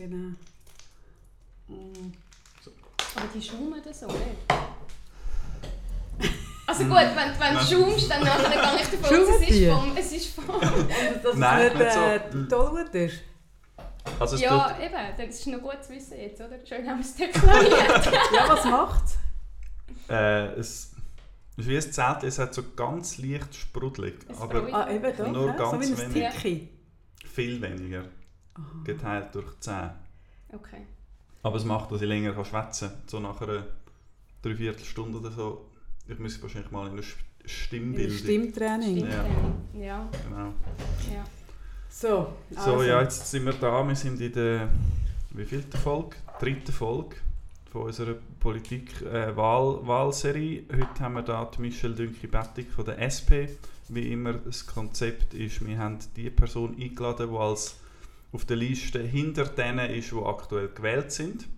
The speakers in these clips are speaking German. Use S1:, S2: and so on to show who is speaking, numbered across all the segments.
S1: Genau. Mm.
S2: Aber die schaumen das so, nicht? Also gut, wenn, wenn du schaumst, dann nachher gehe ich davon aus, es ist vom... Es ist vom
S1: Und dass
S3: Nein,
S1: es nicht
S3: nicht so.
S1: äh, Tollwut ist.
S3: Also es
S2: ja,
S3: tut,
S2: eben, das ist noch gut zu wissen jetzt, oder? Schön haben wir es deklariert.
S1: Ja, was macht's?
S3: äh, es ist wie ein Zelt, es hat so ganz leicht sprudelig, aber
S1: Ah, eben doch.
S3: Nur
S1: ja, so
S3: ganz
S1: wie ein
S3: wenig. Viel weniger. Geteilt durch 10.
S2: Okay.
S3: Aber es macht, dass ich länger kann schwätzen kann. So nach einer Dreiviertelstunde oder so. Ich müsste wahrscheinlich mal in eine St-
S1: In
S3: Stimmbildung.
S1: Stimmtraining.
S2: Stimmt,
S3: Ja.
S2: ja.
S3: Genau.
S2: ja.
S1: So,
S3: So,
S1: also.
S3: ja, jetzt sind wir da. Wir sind in der wie vielten Folge? Dritten Folge von unserer Politik-Wahlserie. Heute haben wir da die Michelle Dünki-Bettig von der SP. Wie immer, das Konzept ist, wir haben die Person eingeladen, die als auf der Liste hinter denen ist, die aktuell gewählt sind.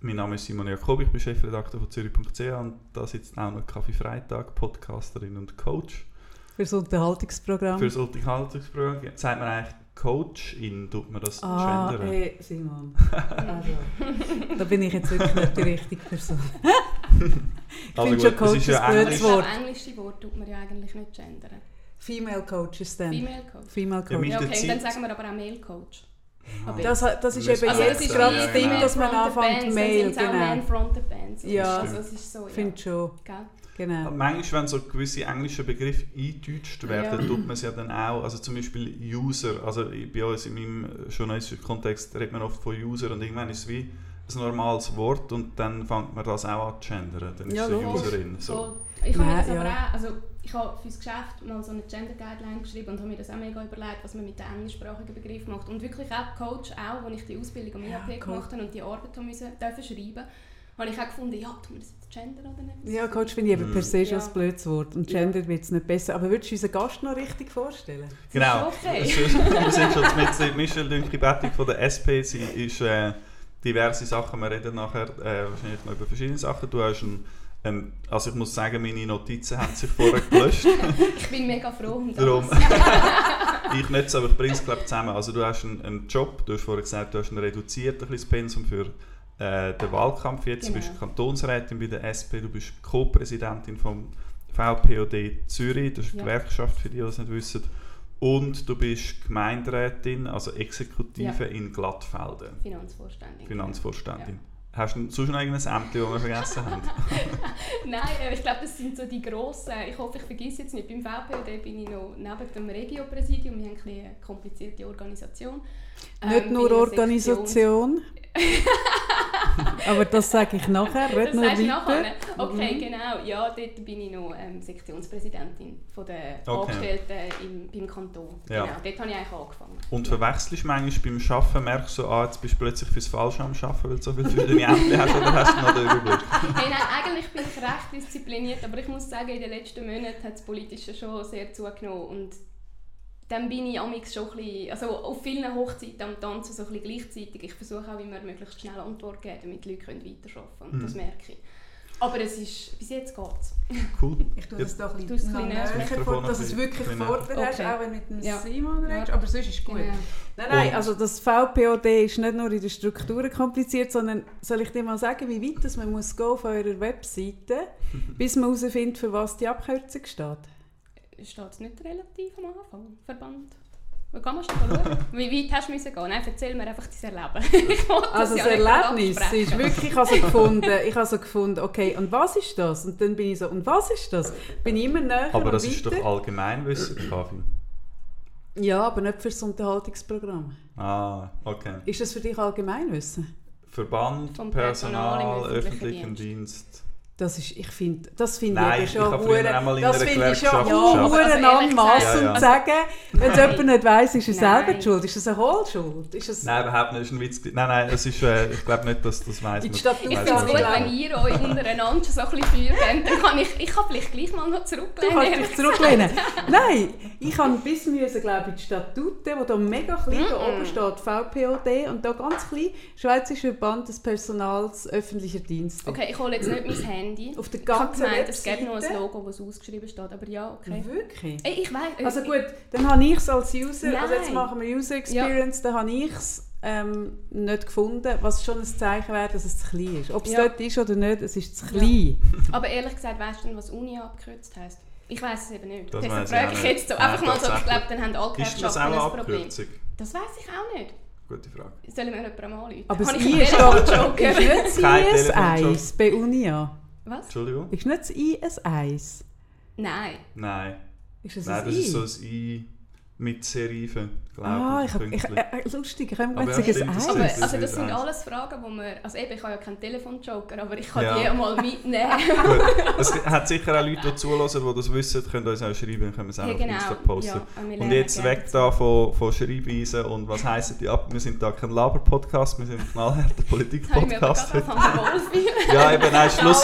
S3: Mein Name ist Simon Jakob, ich bin Chefredakteur von Zürich.ch und da sitzt auch noch Kaffee Freitag, Podcasterin und Coach.
S1: Fürs Unterhaltungsprogramm.
S3: Für das Unterhaltungsprogramm sagt man eigentlich Coachin, tut man das
S1: ah,
S3: gendern?
S1: hey, Simon. Also, da bin ich jetzt wirklich nicht die richtige Person. ich
S3: Also
S1: finde schon
S3: gut, es
S1: Coach
S3: ist ja
S1: ein blödes Wort.
S2: englische Wort tut man ja eigentlich nicht gendern.
S1: Female Coaches dann.
S2: Female Coach.
S1: Female
S3: Ja,
S1: Coach.
S2: Ja, okay, dann sagen wir aber auch Male Coach.
S3: Aha.
S1: Das, das ist eben
S3: wir
S1: jetzt gerade
S3: ja,
S1: das Ding,
S3: genau.
S1: dass man anfängt, Mail,
S2: auch Man
S1: genau.
S2: Fronted Bands.
S1: Ja.
S2: Also ist so, ja.
S1: Finde schon,
S2: Gell?
S1: genau.
S3: Manchmal, wenn so gewisse englische Begriffe eingedeutscht werden,
S2: Ja.
S3: tut man es ja dann auch, also zum Beispiel User, also bei uns in meinem journalistischen Kontext redet man oft von User und irgendwann ist es wie ein normales Wort und dann fängt man das auch an zu gendern, dann ist
S1: Ja,
S3: es eine
S1: logisch.
S3: Userin. So.
S2: Ich habe
S1: Nein,
S2: das aber
S1: ja.
S2: auch, also ich habe für das Geschäft mal so eine Gender Guideline geschrieben und habe mir das auch mega überlegt, was man mit den englischsprachigen Begriffen macht. Und wirklich auch Coach, auch, als ich die Ausbildung am
S1: Ja,
S2: IAP
S1: cool.
S2: gemacht habe und die Arbeit haben müssen, dürfen schreiben, habe ich auch gefunden, ja, tun wir das jetzt Gender oder nicht?
S1: Ja, Coach finde ich eben per se schon
S2: Ja.
S1: ein blödes Wort. Und Gender wird es nicht besser. Aber würdest du unseren Gast noch richtig vorstellen?
S3: Genau.
S2: okay.
S3: Wir sind schon mit Michelle Dünki-Bettig von der SP. Sie ist äh, diverse Sachen. Wir reden nachher äh, wahrscheinlich noch über verschiedene Sachen. Du hast ein, ein, also ich muss sagen, meine Notizen haben sich vorher gelöscht.
S2: Ich bin mega froh um das.
S3: Darum. ich nicht, aber ich bringe es glaube zusammen. Also du hast einen, einen Job, du hast vorher gesagt, du hast ein reduziertes Pensum für äh, den Wahlkampf jetzt. Du
S2: Genau.
S3: bist Kantonsrätin bei der SP, du bist Co-Präsidentin vom VPOD Zürich, das ist die
S2: Ja.
S3: Gewerkschaft, für die, die es nicht wissen. Und du bist Gemeinderätin, also Exekutive
S2: Ja.
S3: in Glattfelden,
S2: Finanzvorständin.
S3: Finanzvorständin. Hast du sonst noch irgendein Amt, das wir vergessen haben?
S2: Nein, äh, ich glaube, das sind so die grossen. Ich hoffe, ich vergesse jetzt nicht. Beim VPOD bin ich noch neben dem Regiopräsidium. Wir haben ein bisschen eine komplizierte Organisation.
S1: nicht
S2: Ähm,
S1: nur Organisation. aber das sage ich nachher. Red
S2: Das
S1: nur
S2: sagst du nachher? Okay,
S1: Mhm.
S2: genau. Ja, dort bin ich noch ähm, Sektionspräsidentin von der
S3: Okay.
S2: Angestellten im, beim Kanton.
S3: Ja.
S2: Genau, dort habe ich eigentlich angefangen.
S3: Und verwechselst du manchmal beim Arbeiten, merkst du, ah, jetzt bist du plötzlich fürs Falsche am Arbeiten, weil du so viele verschiedene Ämter hast, oder hast du noch den Überblick?
S2: Hey, nein, eigentlich bin ich recht diszipliniert, aber ich muss sagen, in den letzten Monaten hat das Politische schon sehr zugenommen und dann bin ich amix schon ein bisschen, also auf vielen Hochzeiten am Tanzen so ein bisschen gleichzeitig. Ich versuche auch immer möglichst schnell Antwort zu geben, damit die Leute können weiterarbeiten können. Und
S3: Mhm.
S2: das merke ich. Aber es ist, bis jetzt geht es.
S3: Cool.
S1: Ich tue das doch ein bisschen näher vor, dass du es wirklich
S3: ein bisschen
S1: vor dir hast,
S2: Okay.
S1: auch wenn du mit dem
S2: Ja.
S1: Simon redest.
S2: Ja.
S1: Aber sonst ist es gut.
S2: Genau.
S1: Nein, nein, also das VPOD ist nicht nur in den Strukturen kompliziert, sondern soll ich dir mal sagen, wie weit das man muss gehen auf eurer Webseite, bis man herausfindet, für was die Abkürzung steht?
S2: Steht es nicht relativ am Anfang? Verband? Wo kann man schon schauen? Wie weit hast du müssen gehen? Nein, erzähl mir einfach dein Erleben. ich
S1: Also das
S2: ja nicht
S1: Erlebnis ist wirklich, ich habe so gefunden, ich habe so gefunden, okay, und was ist das? Und dann bin ich so, und was ist das? Bin ich immer näher
S3: Aber das ist doch Allgemeinwissen, Kaffee.
S1: Ja, aber nicht für das Unterhaltungsprogramm.
S3: Ah, okay.
S1: Ist das für dich Allgemeinwissen?
S3: Verband,
S2: Personal
S3: Personal,
S2: öffentlichen Dienst.
S3: Dienst.
S1: Das ist, ich finde, das finde ich schon hure- das finde ich schon ja, anmassend
S3: gesagt-
S1: zu sagen, wenn es jemand nicht weiss, ist es
S2: Nein.
S1: selber die schuld. Ist das eine Hohlschuld? Ist es
S3: Nein, überhaupt nicht. Das ist ein Witz. Nein, nein, es ist, äh, ich glaube nicht, dass das
S1: Stadt
S2: Ich finde es gut, wenn ihr euch untereinander schon so ein bisschen Feuer gebt. Dann kann ich, ich kann vielleicht gleich mal noch
S1: Du
S2: zurücklehnen.
S1: kannst
S2: ehrlich
S1: dich zurücklehnen. Nein, ich habe bis müssen, glaube ich, die Statuten, wo da mega klein da
S2: Mhm.
S1: oben steht, VPOD, und da ganz klein, Schweizerischer Verband des Personals öffentlicher Dienste.
S2: Okay, ich hole jetzt nicht mein Handy.
S1: Auf der
S2: Ich
S1: ganzen
S2: gemeint, es gäbe noch ein. Logo, das ausgeschrieben steht. Aber ja, okay.
S1: Wirklich?
S2: Ey, ich weiß.
S1: Also gut, dann habe ich es als User, also jetzt
S2: Nein.
S1: machen wir User Experience, dann habe ich es ähm, nicht gefunden, was schon ein Zeichen wäre, dass es zu klein ist. Ob es
S2: Ja.
S1: dort ist oder nicht, es ist zu klein.
S2: Aber ehrlich gesagt, weißt du denn, was Uni abgekürzt heisst? Ich weiß es eben nicht.
S3: Das
S2: Deshalb
S3: ich
S2: frage ich jetzt so
S3: Nein,
S2: einfach mal so. Ich glaube, dann haben alle Gewerkschaften
S3: auch
S2: ein Problem. Das weiß ich auch nicht.
S3: Gute Frage.
S2: Soll ich mir jemanden anrufen?
S1: Aber das I
S2: ich
S1: doch
S2: Telefonjoker?
S1: ist nicht das
S3: Kein
S1: IS-1 bei Unia.
S2: Was?
S3: Entschuldigung?
S1: Ist nicht das IS-1.
S2: Nein.
S3: Nein.
S1: Ist es
S3: Nein,
S1: ein
S3: das
S1: I?
S3: ist so ein I mit Serifen, glaube
S1: ah, ich hab, ich,
S3: Pünktchen.
S1: äh, lustig, ich habe mir
S3: ja,
S1: gesagt, ein
S3: das.
S2: Aber, also das sind alles Fragen, wo man... Also eben, ich habe ja keinen Telefonjoker, aber ich kann
S3: Ja.
S2: die mal mitnehmen.
S3: Gut. Es hat sicher auch Leute, die zuhören, die das wissen, können uns auch schreiben, können wir es auch
S2: Ja,
S3: auf
S2: genau.
S3: Insta posten.
S2: Ja, und
S3: jetzt
S2: gerne
S3: weg da von, von Schreibweisen und was heissen die ab? Wir sind da kein Laber-Podcast, wir sind ein knallharter
S2: ich
S3: Politik-Podcast. Ja, eben, nein, Schluss,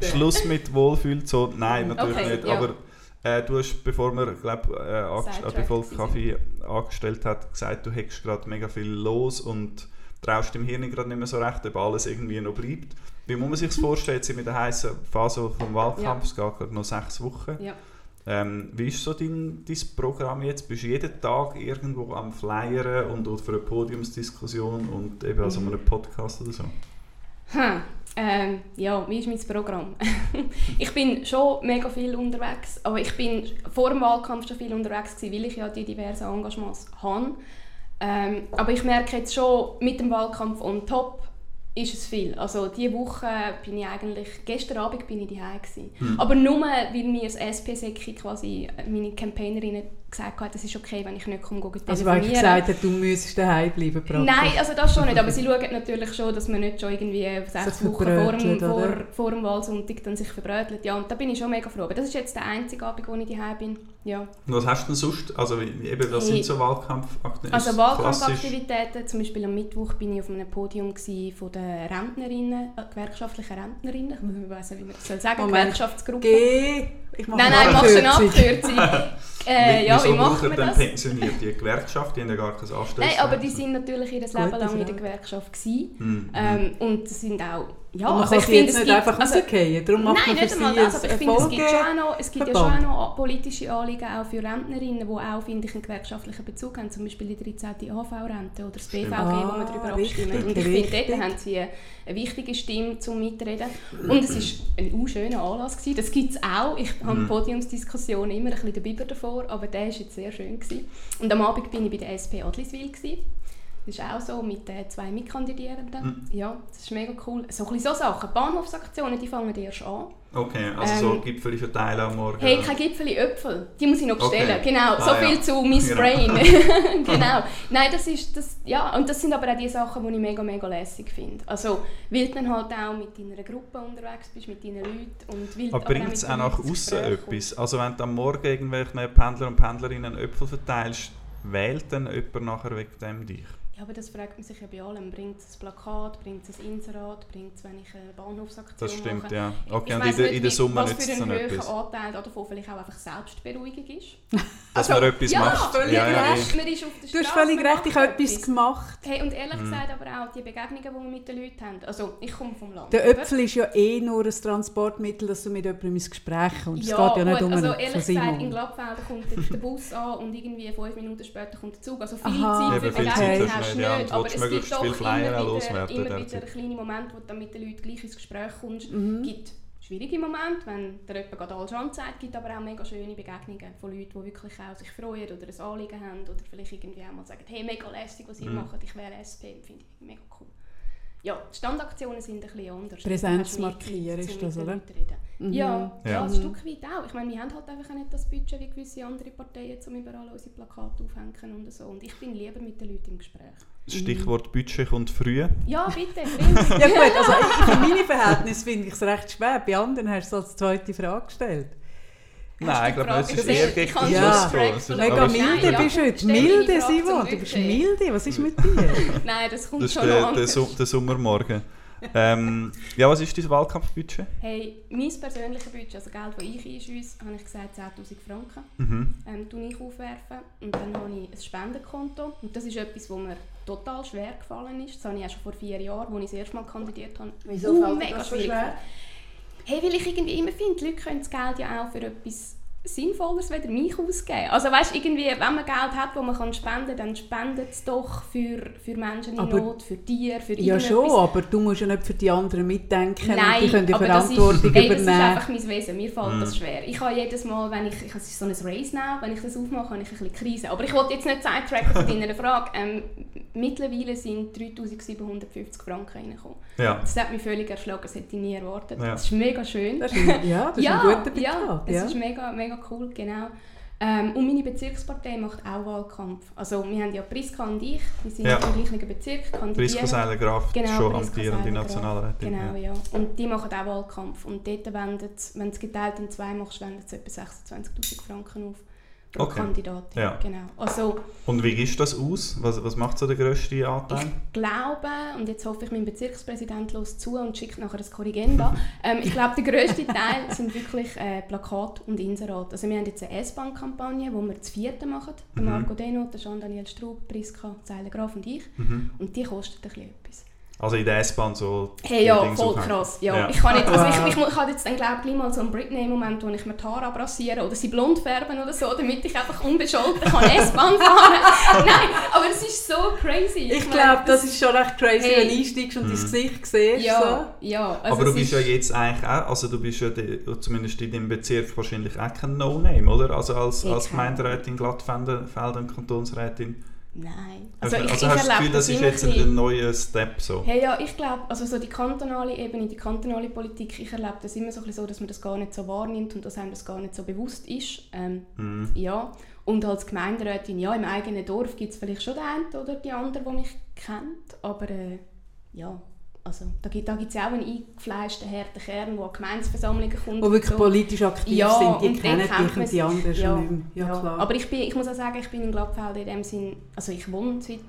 S1: Äh,
S3: Schluss mit Wohlfühlzone. Nein, natürlich
S2: Okay,
S3: nicht.
S2: ja.
S3: Aber äh, du hast, bevor wir glaub, äh, Folge
S2: gewesen.
S3: Kaffee angestellt hat, gesagt, du hättest gerade mega viel los und traust dem Hirn gerade nicht mehr so recht, ob alles irgendwie noch bleibt. Wie muss man sich das vorstellen? Jetzt sind wir in der heißen Phase vom Wahlkampf, es geht gerade noch sechs Wochen.
S2: Ja.
S3: Ähm, wie ist so dein, dein Programm jetzt? Bist du jeden Tag irgendwo am Flyern und oder für eine Podiumsdiskussion und eben also
S2: Mhm.
S3: einem Podcast oder so?
S2: Hm. Ähm, ja, wie ist mein Programm? ich bin schon mega viel unterwegs, aber ich bin vor dem Wahlkampf schon viel unterwegs gewesen, weil ich ja die diversen Engagements habe. Ähm, aber ich merke jetzt schon, mit dem Wahlkampf on top ist es viel. Also diese Woche bin ich eigentlich, gestern Abend bin ich daheim gewesen.
S3: Hm.
S2: Aber nur, weil mir das SP-Säcki quasi, meine Campaignerin gesagt hat, es ist okay, wenn ich nicht komme, gehen
S1: Also weil ich
S2: telefonieren.
S1: gesagt habe, du müsstest daheim bleiben. praktisch.
S2: Nein, also das schon nicht, aber sie schauen natürlich schon, dass man nicht schon irgendwie sechs Wochen vor dem, vor, vor dem Wahlsonntag dann sich verbrötelt. Ja, und da bin ich schon mega froh. Aber das ist jetzt der einzige Abend, wo ich daheim bin. Ja.
S3: Und Was hast du denn sonst? Also eben, was
S2: Hey.
S3: sind so Wahlkampfaktivitäten?
S2: Also Wahlkampfaktivitäten, zum Beispiel am Mittwoch bin ich auf einem Podium gsi von den Rentnerinnen, äh, gewerkschaftlichen Rentnerinnen, ich weiß nicht, wie man das soll sagen,
S1: Moment.
S2: Gewerkschaftsgruppe.
S1: Geh, ich mache
S2: Nein, nein, machst du eine
S1: Abkürzung.
S2: Äh, ja,
S3: Wieso
S2: wie wir
S3: denn
S2: das?
S3: pensioniert die Gewerkschaft? Die haben ja gar kein Anstellungsverhältnis.
S2: Nein, aber die sind natürlich ihr Leben lang in der. Gewerkschaft gewesen.
S3: Hm,
S2: Ähm, und das sind auch, ja,
S1: Und man
S2: also
S1: kann
S2: ich finde, es
S1: nicht
S2: gibt,
S1: einfach
S2: also,
S1: rausgehen. Darum macht
S2: Nein,
S1: man
S2: nicht einmal das, aber ich finde, es gibt, schon auch noch, es gibt ja schon noch politische Anliegen auch für Rentnerinnen, die auch, finde ich, einen gewerkschaftlichen Bezug haben, zum Beispiel die 13. AV-Rente oder das BVG, wo
S1: Ah,
S2: wir darüber
S1: richtig,
S2: abstimmen. Und ich finde,
S1: richtig.
S2: dort haben sie eine, wichtige Stimme zum Mitreden. Und es war ein schöner Anlass. Gewesen. Das gibt es auch. Ich habe
S3: Mhm.
S2: Podiumsdiskussionen immer ein bisschen den Biber davor, aber der war jetzt sehr schön. Gewesen. Und am Abend bin ich bei der SP Adliswil. Gewesen. Das ist auch so mit den zwei Mitkandidierenden.
S3: Mhm.
S2: Ja, das ist mega cool. So, ein bisschen so Sachen. Bahnhofsaktionen, die fangen erst an.
S3: Okay, also so
S2: Ähm,
S3: Gipfel verteilen am Morgen.
S2: Hey, kein Gipfel Äpfel. Die muss ich noch
S3: Okay.
S2: bestellen. Genau,
S3: Ah,
S2: so viel
S3: ja.
S2: zu Miss
S3: Genau.
S2: Brain. genau. Nein, das ist das, ja, und das sind aber auch die Sachen, die ich mega, mega lässig finde. Also, weil du dann halt auch mit deiner Gruppe unterwegs bist, mit deinen Leuten und weil
S3: aber bringt es auch nach außen etwas? Also wenn du am Morgen irgendwelchen Pendler und Pendlerinnen Äpfel verteilst, wählt dann jemand nachher wegen dem dich?
S2: Ja, aber das fragt man sich ja bei allem. Bringt es ein Plakat, bringt es ein Inserat, bringt es, wenn ich eine Bahnhofsaktion
S3: Das stimmt,
S2: mache?
S3: ja. Okay,
S2: ich
S3: und in der, in der Summe
S2: was
S3: nützt
S2: für
S3: es
S2: einen
S3: dann etwas.
S2: Anteil davon vielleicht auch einfach Selbstberuhigung ist.
S3: Dass
S2: Also,
S3: man etwas
S2: ja,
S3: macht.
S1: völlig
S3: ja, ja,
S1: recht.
S2: Man ist auf der
S1: Du hast völlig recht, ich
S2: macht
S1: habe etwas gemacht.
S2: Hey, und ehrlich
S3: Mhm.
S2: gesagt aber auch die Begegnungen, die wir mit den Leuten haben. Also ich komme vom Land.
S1: Der? Öpfel ist ja eh nur ein Transportmittel, dass du mit jemandem ins Gespräch kommst. Es
S2: Ja,
S1: geht ja nicht
S2: gut,
S1: um
S2: also ehrlich gesagt, in. Glattfelder kommt der Bus an und irgendwie fünf Minuten später kommt der Zug. Also viel
S1: Aha.
S2: Zeit für Begegnungen
S3: nicht, ja, und
S2: Aber es gibt
S3: möglichst
S2: doch
S3: viel Flyer
S2: immer wieder, immer wieder kleine Momente, wo du dann mit den Leuten gleich ins Gespräch kommst.
S1: Mhm.
S2: Es gibt schwierige Momente, wenn der jemand gerade alles anzeigt, gibt aber auch mega schöne Begegnungen von Leuten, die wirklich auch sich freuen oder ein Anliegen haben oder vielleicht irgendwie auch mal sagen, hey, mega lässig, was ihr
S3: Mhm.
S2: macht, ich wähle SP, finde ich mega cool. Ja, die Standaktionen sind ein bisschen anders.
S1: Präsenz markieren ist das, oder? Mhm.
S2: Ja, ja.
S3: Ja.
S2: ein Stück weit auch. Ich meine, wir haben halt einfach nicht das Budget wie gewisse andere Parteien, um überall unsere Plakate aufhängen und so. Und ich bin lieber mit den Leuten im Gespräch.
S3: Stichwort Budget kommt früh.
S2: Ja, bitte.
S1: Ja gut, also für meine Verhältnisse finde ich es recht schwer. Bei anderen hast du es als zweite Frage gestellt.
S3: Nein, ich
S2: du
S3: glaube, es ist eher gegen den
S1: Ja.
S3: Schluss
S2: Mega milde.
S1: bist du heute. Milde, Simon. Du bist milde. Was ist mit dir?
S2: Nein, das kommt
S3: Das ist
S2: schon noch
S3: der, der,
S2: anders.
S3: Su der Sommermorgen. ähm, ja, was ist dein Wahlkampfbudget?
S2: Hey, mein persönliches Budget, also Geld, das ich einschüsse, habe ich gesagt 10'000 Franken.
S3: Mhm.
S2: ähm, tue ich aufwerfen. Und dann habe ich ein Spendenkonto. Und das ist etwas, was mir total schwer gefallen ist. Das habe ich auch schon vor vier Jahren, als ich das erste Mal kandidiert habe.
S1: Wieso
S2: uh,
S1: fällt
S2: mega
S1: das so
S2: schwierig
S1: schwer?
S2: Hey, weil ich irgendwie immer finde, die Leute können das Geld ja auch für etwas Sinnvolleres weder mich ausgeben. Also weißt, irgendwie, wenn man Geld hat, das man kann spenden kann, dann spendet es doch für, für Menschen in
S1: Aber-
S2: Not, für Tiere, für
S1: Ja schon, aber du musst ja nicht für die anderen mitdenken
S2: Nein,
S1: und die können die
S2: aber das
S1: Verantwortung
S2: ist, ey, das ist einfach mein Wesen. Mir fällt das schwer. Ich habe jedes Mal, wenn ich, ich es ist so ein Race now, wenn ich das aufmache, habe ich ein bisschen Krise. Aber ich wollte jetzt nicht sidetracken von deiner Frage. Ähm, mittlerweile sind 3750 Franken reingekommen.
S3: Ja.
S2: Das hat mich völlig erschlagen, das hätte ich nie erwartet.
S3: Ja.
S2: Das ist mega schön.
S1: Das ist, ja, das ist
S2: ja,
S1: ein guter Betrag.
S2: ja, es
S1: Ja,
S2: ist mega, mega cool, genau. Ähm, und meine Bezirkspartei macht auch Wahlkampf. Also wir haben ja Priska und ich, wir sind
S3: Ja.
S2: im gleichen Bezirk,
S3: Priska
S2: kandidieren.
S3: Seiler-Graf,
S2: Genau,
S3: schon
S2: Priska
S3: amtierende. Nationalrätin.
S2: Genau,
S3: ja.
S2: Und die machen auch Wahlkampf. Und dort wendet wenn du es geteilt in zwei machst, wendet es etwa 26'000 Franken auf
S3: Okay.
S2: Kandidatin.
S3: Ja.
S2: Genau. Also
S3: Und wie ist das aus? Was, was macht so der grösste Anteil?
S2: ich glaube, und jetzt hoffe ich, mein Bezirkspräsident los zu und schickt nachher ein Korrigenda. ähm, ich glaube, der grösste Teil sind wirklich äh, Plakat und Inserat. Also wir haben jetzt eine S-Bahn-Kampagne, wo wir das vierte machen. Der
S3: Mhm.
S2: Marco Denot, der Jean-Daniel Straub, Priska Zeiler Graf und ich.
S3: Mhm.
S2: Und die kostet ein bisschen etwas.
S3: Also in der S-Bahn so.
S2: Hey,
S3: die
S2: ja,
S3: Dings
S2: voll
S3: aufhängen.
S2: krass. Ja.
S3: Ja.
S2: Ich, kann nicht, also ich, ich, mu- ich habe jetzt dann glaube ich mal so einen Britney-Moment, wo ich mir die Haare abrasiere oder sie blond färben oder so, damit ich einfach unbescholten kann S-Bahn fahren Nein, aber es ist so crazy.
S1: Ich
S2: meine,
S1: glaube, das ist schon recht crazy,
S2: Hey.
S1: wenn du einsteigst und
S3: Mhm.
S1: dein Gesicht siehst.
S2: Ja, ja. Also
S3: Aber du bist ja jetzt eigentlich auch, also du bist ja de, zumindest in deinem Bezirk wahrscheinlich auch kein No-Name, oder? Also als,
S2: Ich
S3: als Gemeinderätin Glattfelden Felden Kantonsrätin.
S2: Nein.
S3: Also,
S2: Also, ich,
S3: also
S2: ich
S3: hast du das Gefühl, das ist jetzt
S2: ein
S3: neuer Step so?
S2: Hey, ja, ich glaube, also so die kantonale Ebene, die kantonale Politik, ich erlebe das immer so, ein bisschen so, dass man das gar nicht so wahrnimmt und dass einem das gar nicht so bewusst ist. Ähm,
S3: Mhm.
S2: ja. Und als Gemeinderätin, ja, im eigenen Dorf gibt es vielleicht schon den einen oder die andere, der mich kennt, aber äh, ja, also da gibt es ja auch einen eingefleischten harten Kern, der an Gemeinsversammlungen kommt.
S1: Die
S2: und
S1: wirklich
S2: so.
S1: politisch aktiv
S2: Ja,
S1: sind, die kennen dich und die anderen
S2: sich.
S1: schon nicht mehr. Ja, klar.
S2: Aber ich, bin, ich muss auch sagen, ich bin in Glattfelden in dem Sinn, also ich wohne seit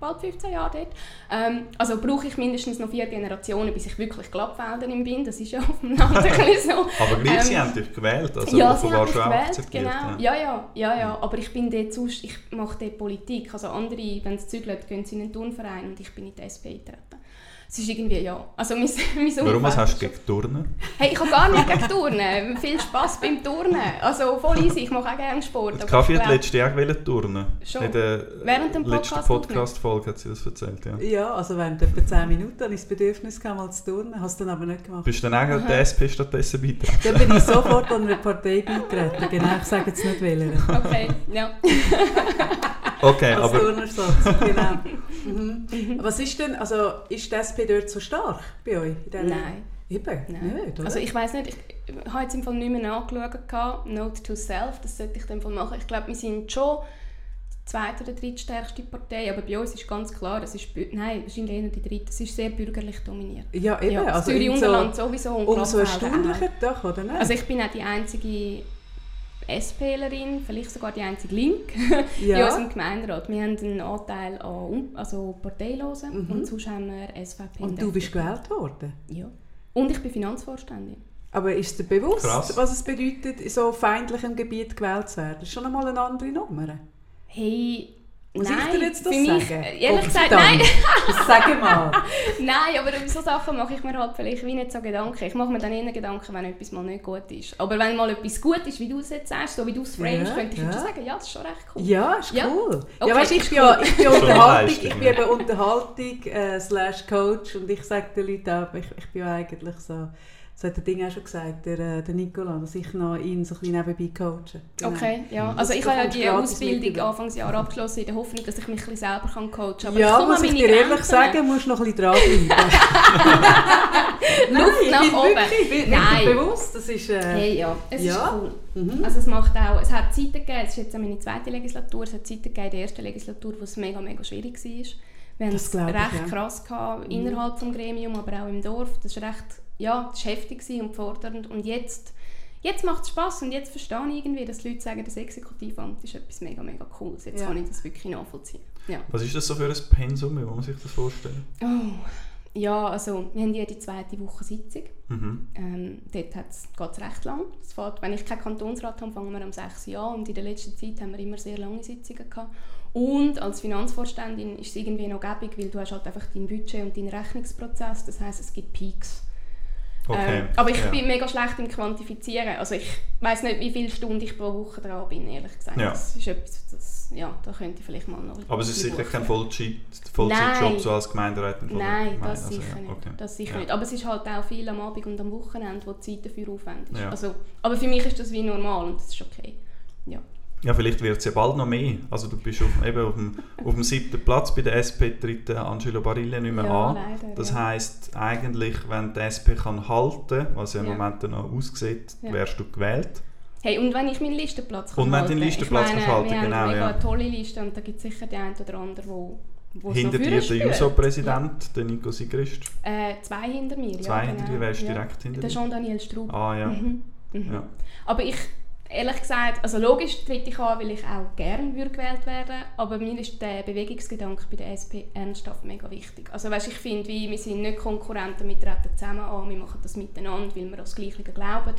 S2: bald 15 Jahren dort. Ähm, also brauche ich mindestens noch vier Generationen, bis ich wirklich Glattfelderin bin. Das ist ja auf dem Land ein bisschen so.
S3: Aber gleich,
S2: Ähm,
S3: sie haben dich gewählt, also
S2: ja, sie haben mich
S3: schon
S2: gewählt, genau. Ja, ja, ja, ja. Aber ich bin dort sonst, ich mache dort Politik. Also andere, wenn sie zügeln, gehen sie in einen Turnverein und ich bin in die SP eingetreten. Es ist irgendwie, ja, also mein, mein
S3: Warum was
S2: Umfeld
S3: hast du gegen Turnen?
S2: Hey, ich habe gar nicht gegen Turnen. Viel Spass beim Turnen. Also voll easy, ich mache auch gerne Sport.
S3: Die
S2: aber
S3: Kaffee
S2: ich
S3: hat letztes Jahr wollen turnen.
S2: Schon.
S3: In der
S2: Während dem
S3: letzten
S2: Podcast
S3: Podcast-Folge hat sie das erzählt, ja.
S1: Ja, also während etwa 10 Minuten hatte ich das Bedürfnis, gehabt, mal zu turnen. Hast du dann aber nicht gemacht.
S3: Bist du dann auch der SP stattdessen beigetreten?
S1: Dann bin ich sofort an eine Partei beigetreten. Genau, ich sage jetzt nicht wählen.
S2: Okay, ja.
S3: Okay,
S1: Als
S3: aber
S1: Turnersatz, genau. Mhm. Was ist denn, also ist die SP dort so stark bei euch?
S2: Nein.
S1: Eben,
S2: Nein.
S1: nicht?
S2: Also ich weiß nicht, ich habe jetzt im Fall nicht mehr nachgeschaut. Note to self, das sollte ich dann Fall machen. Ich glaube, wir sind schon die zweite oder drittstärkste Partei, aber bei uns ist ganz klar, es ist, nein, wahrscheinlich eher die dritte, es ist sehr bürgerlich dominiert.
S1: ja, eben.
S2: ja,
S1: also
S2: Zürich
S1: in
S2: Unterland sowieso und
S1: umso erstaunlicher doch, oder nicht?
S2: Also ich bin auch die einzige SPlerin, vielleicht sogar die einzige Link in
S1: ja.
S2: unserem Gemeinderat. Wir haben einen Anteil an also Parteilosen
S1: Mhm.
S2: und sonst haben wir SVP
S1: Und du bist gewählt worden.
S2: Ja. Und ich bin Finanzvorständin.
S1: Aber ist dir bewusst,
S3: Krass.
S1: was es bedeutet, in so feindlichem Gebiet gewählt zu werden? Das ist schon einmal eine andere Nummer.
S2: Hey,
S1: Muss
S2: nein,
S1: ich dir jetzt das
S2: mich,
S1: sagen?
S2: äh, ehrlich gesagt, nein.
S1: Sag mal.
S2: nein, aber über so Sachen mache ich mir halt vielleicht wie nicht so Gedanken. Ich mache mir dann eher Gedanken, wenn etwas mal nicht gut ist. Aber wenn mal etwas gut ist, wie du es jetzt sagst, so wie du es framest,
S1: Ja,
S2: könnte ich
S1: ja.
S2: schon sagen, ja, das ist schon recht cool.
S1: Ja, ist
S2: Ja.
S1: cool.
S2: Okay,
S1: ja, weißt, ich
S2: ist
S1: bin, ja, ich bin Unterhaltung, ich bin eben Unterhaltung äh, slash Coach und ich sage den Leuten auch, ich, ich bin ja eigentlich so, das hat der Ding auch schon gesagt, der, äh, der Nicola, dass ich noch ihn so ein bisschen nebenbei coache. Genau.
S2: Okay, ja.
S3: Mhm.
S2: Also
S1: Das
S2: ich habe ja die Ausbildung. Anfangsjahr abgeschlossen, in der Hoffnung, dass ich mich ein bisschen selber kann coachen kann. Aber
S1: ja, muss ich dir ehrlich
S2: Grenzen.
S1: sagen, musst du noch ein bisschen dranbleiben.
S2: Luft
S1: ich
S2: nach
S1: bin
S2: oben.
S1: wirklich, ich bin
S2: Nein.
S1: bewusst, das ist... Äh,
S2: Hey, ja, es
S1: Ja.
S2: ist cool.
S1: mhm.
S2: Also es macht auch, es hat Zeiten gegeben, es ist jetzt meine zweite Legislatur, es hat Zeiten gegeben in der ersten Legislatur, wo es mega, mega schwierig war. Wir haben es
S1: glaub ich,
S2: recht
S1: ja. Mhm.
S2: krass gehabt, innerhalb des Gremium, aber auch im Dorf. Das war recht, ja, das war heftig und fordernd. Und jetzt, jetzt macht es Spass und jetzt verstehe ich irgendwie, dass die Leute sagen, das Exekutivamt ist etwas mega, mega cooles. Jetzt
S1: Ja.
S2: kann ich das wirklich nachvollziehen. Ja.
S3: was ist das so für ein Pensum? Wie muss man sich das vorstellen?
S2: Oh. Ja, also wir haben jede zweite Woche Sitzung.
S3: Mhm.
S2: Ähm, dort geht es recht lang. Es fährt, wenn ich keinen Kantonsrat habe, fangen wir um 6 Uhr an und in der letzten Zeit haben wir immer sehr lange Sitzungen gehabt. Und als Finanzvorständin ist es irgendwie noch gäbig, weil du hast halt einfach dein Budget und deinen Rechnungsprozess, das heißt es gibt Peaks.
S3: Okay,
S2: Ähm, aber ich
S3: ja.
S2: bin mega schlecht im Quantifizieren. Also ich weiß nicht, wie viele Stunden ich pro Woche dran bin, ehrlich gesagt.
S3: Ja.
S2: Das ist etwas, das, ja, da könnte ich vielleicht mal noch
S3: Aber es ist sicher kein. Vollzeit, Vollzeitjob
S2: Nein.
S3: so als der
S2: Nein, das
S3: Also,
S2: sicher
S3: ja,
S2: nicht.
S3: okay.
S2: Das sicher
S3: Ja.
S2: nicht. Aber es ist halt auch viel am Abend und am Wochenende, wo die Zeit dafür aufwendig ist. Also, aber für mich ist das wie normal und das ist okay. Ja.
S3: Ja, vielleicht wird es ja bald noch mehr. Also du bist auf, eben auf, dem, auf dem siebten Platz bei der SP, tritt der Angelo Barille nicht mehr
S2: Ja,
S3: an.
S2: leider,
S3: Das
S2: ja.
S3: heisst, eigentlich, wenn die SP kann halten was ja im
S2: Ja.
S3: Moment noch aussieht,
S2: Ja.
S3: wärst du gewählt.
S2: Hey, und wenn ich meinen Listenplatz
S3: Und wenn du deinen Listenplatz
S2: ich meine,
S3: kannst halten, genau,
S2: haben eine
S3: ja.
S2: tolle Liste und da gibt es sicher die eine oder andere, wo, wo es
S3: Hinter dir der. JUSO-Präsident, der Nico Sigrist.
S2: Äh, zwei hinter mir,
S3: Zwei
S2: ja.
S3: hinter
S2: genau.
S3: dir, wer ist
S2: ja.
S3: direkt hinter
S2: Der
S3: dir?
S2: Jean-Daniel Straub.
S3: Ah ja.
S2: Mhm. Mhm.
S3: ja.
S2: Aber ich, ehrlich gesagt, also logisch trete ich an, weil ich auch gerne würde gewählt werden aber mir ist der Bewegungsgedanke bei der SP ernsthaft mega wichtig. Also weißt, ich finde, wir sind nicht Konkurrenten, wir treten zusammen an, wir machen das miteinander, weil wir an das Gleiche glauben.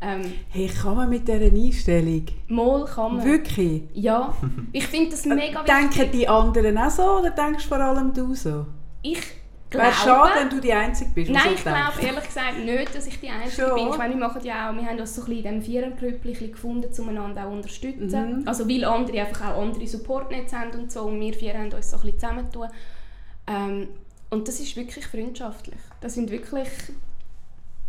S2: Ähm,
S1: Hey, kann man mit dieser Einstellung?
S2: mal kann man.
S1: Wirklich?
S2: Ja, ich finde das mega
S1: Denken
S2: wichtig.
S1: die anderen auch so oder denkst vor allem du so?
S2: Ich
S1: Wäre
S2: glaube...
S1: schade, wenn du die Einzige bist,
S2: Nein, ich glaube ehrlich gesagt nicht, dass ich die Einzige
S1: Schon?
S2: bin. Ich meine, wir machen ja auch, wir haben uns so ein bisschen in diesem Vierergrüppchen gefunden, um einander auch unterstützen.
S1: Mhm.
S2: Also weil andere einfach auch andere Supportnetze haben und so und wir vier haben uns so ein bisschen zusammengetan. Ähm, und das ist wirklich freundschaftlich. Das sind wirklich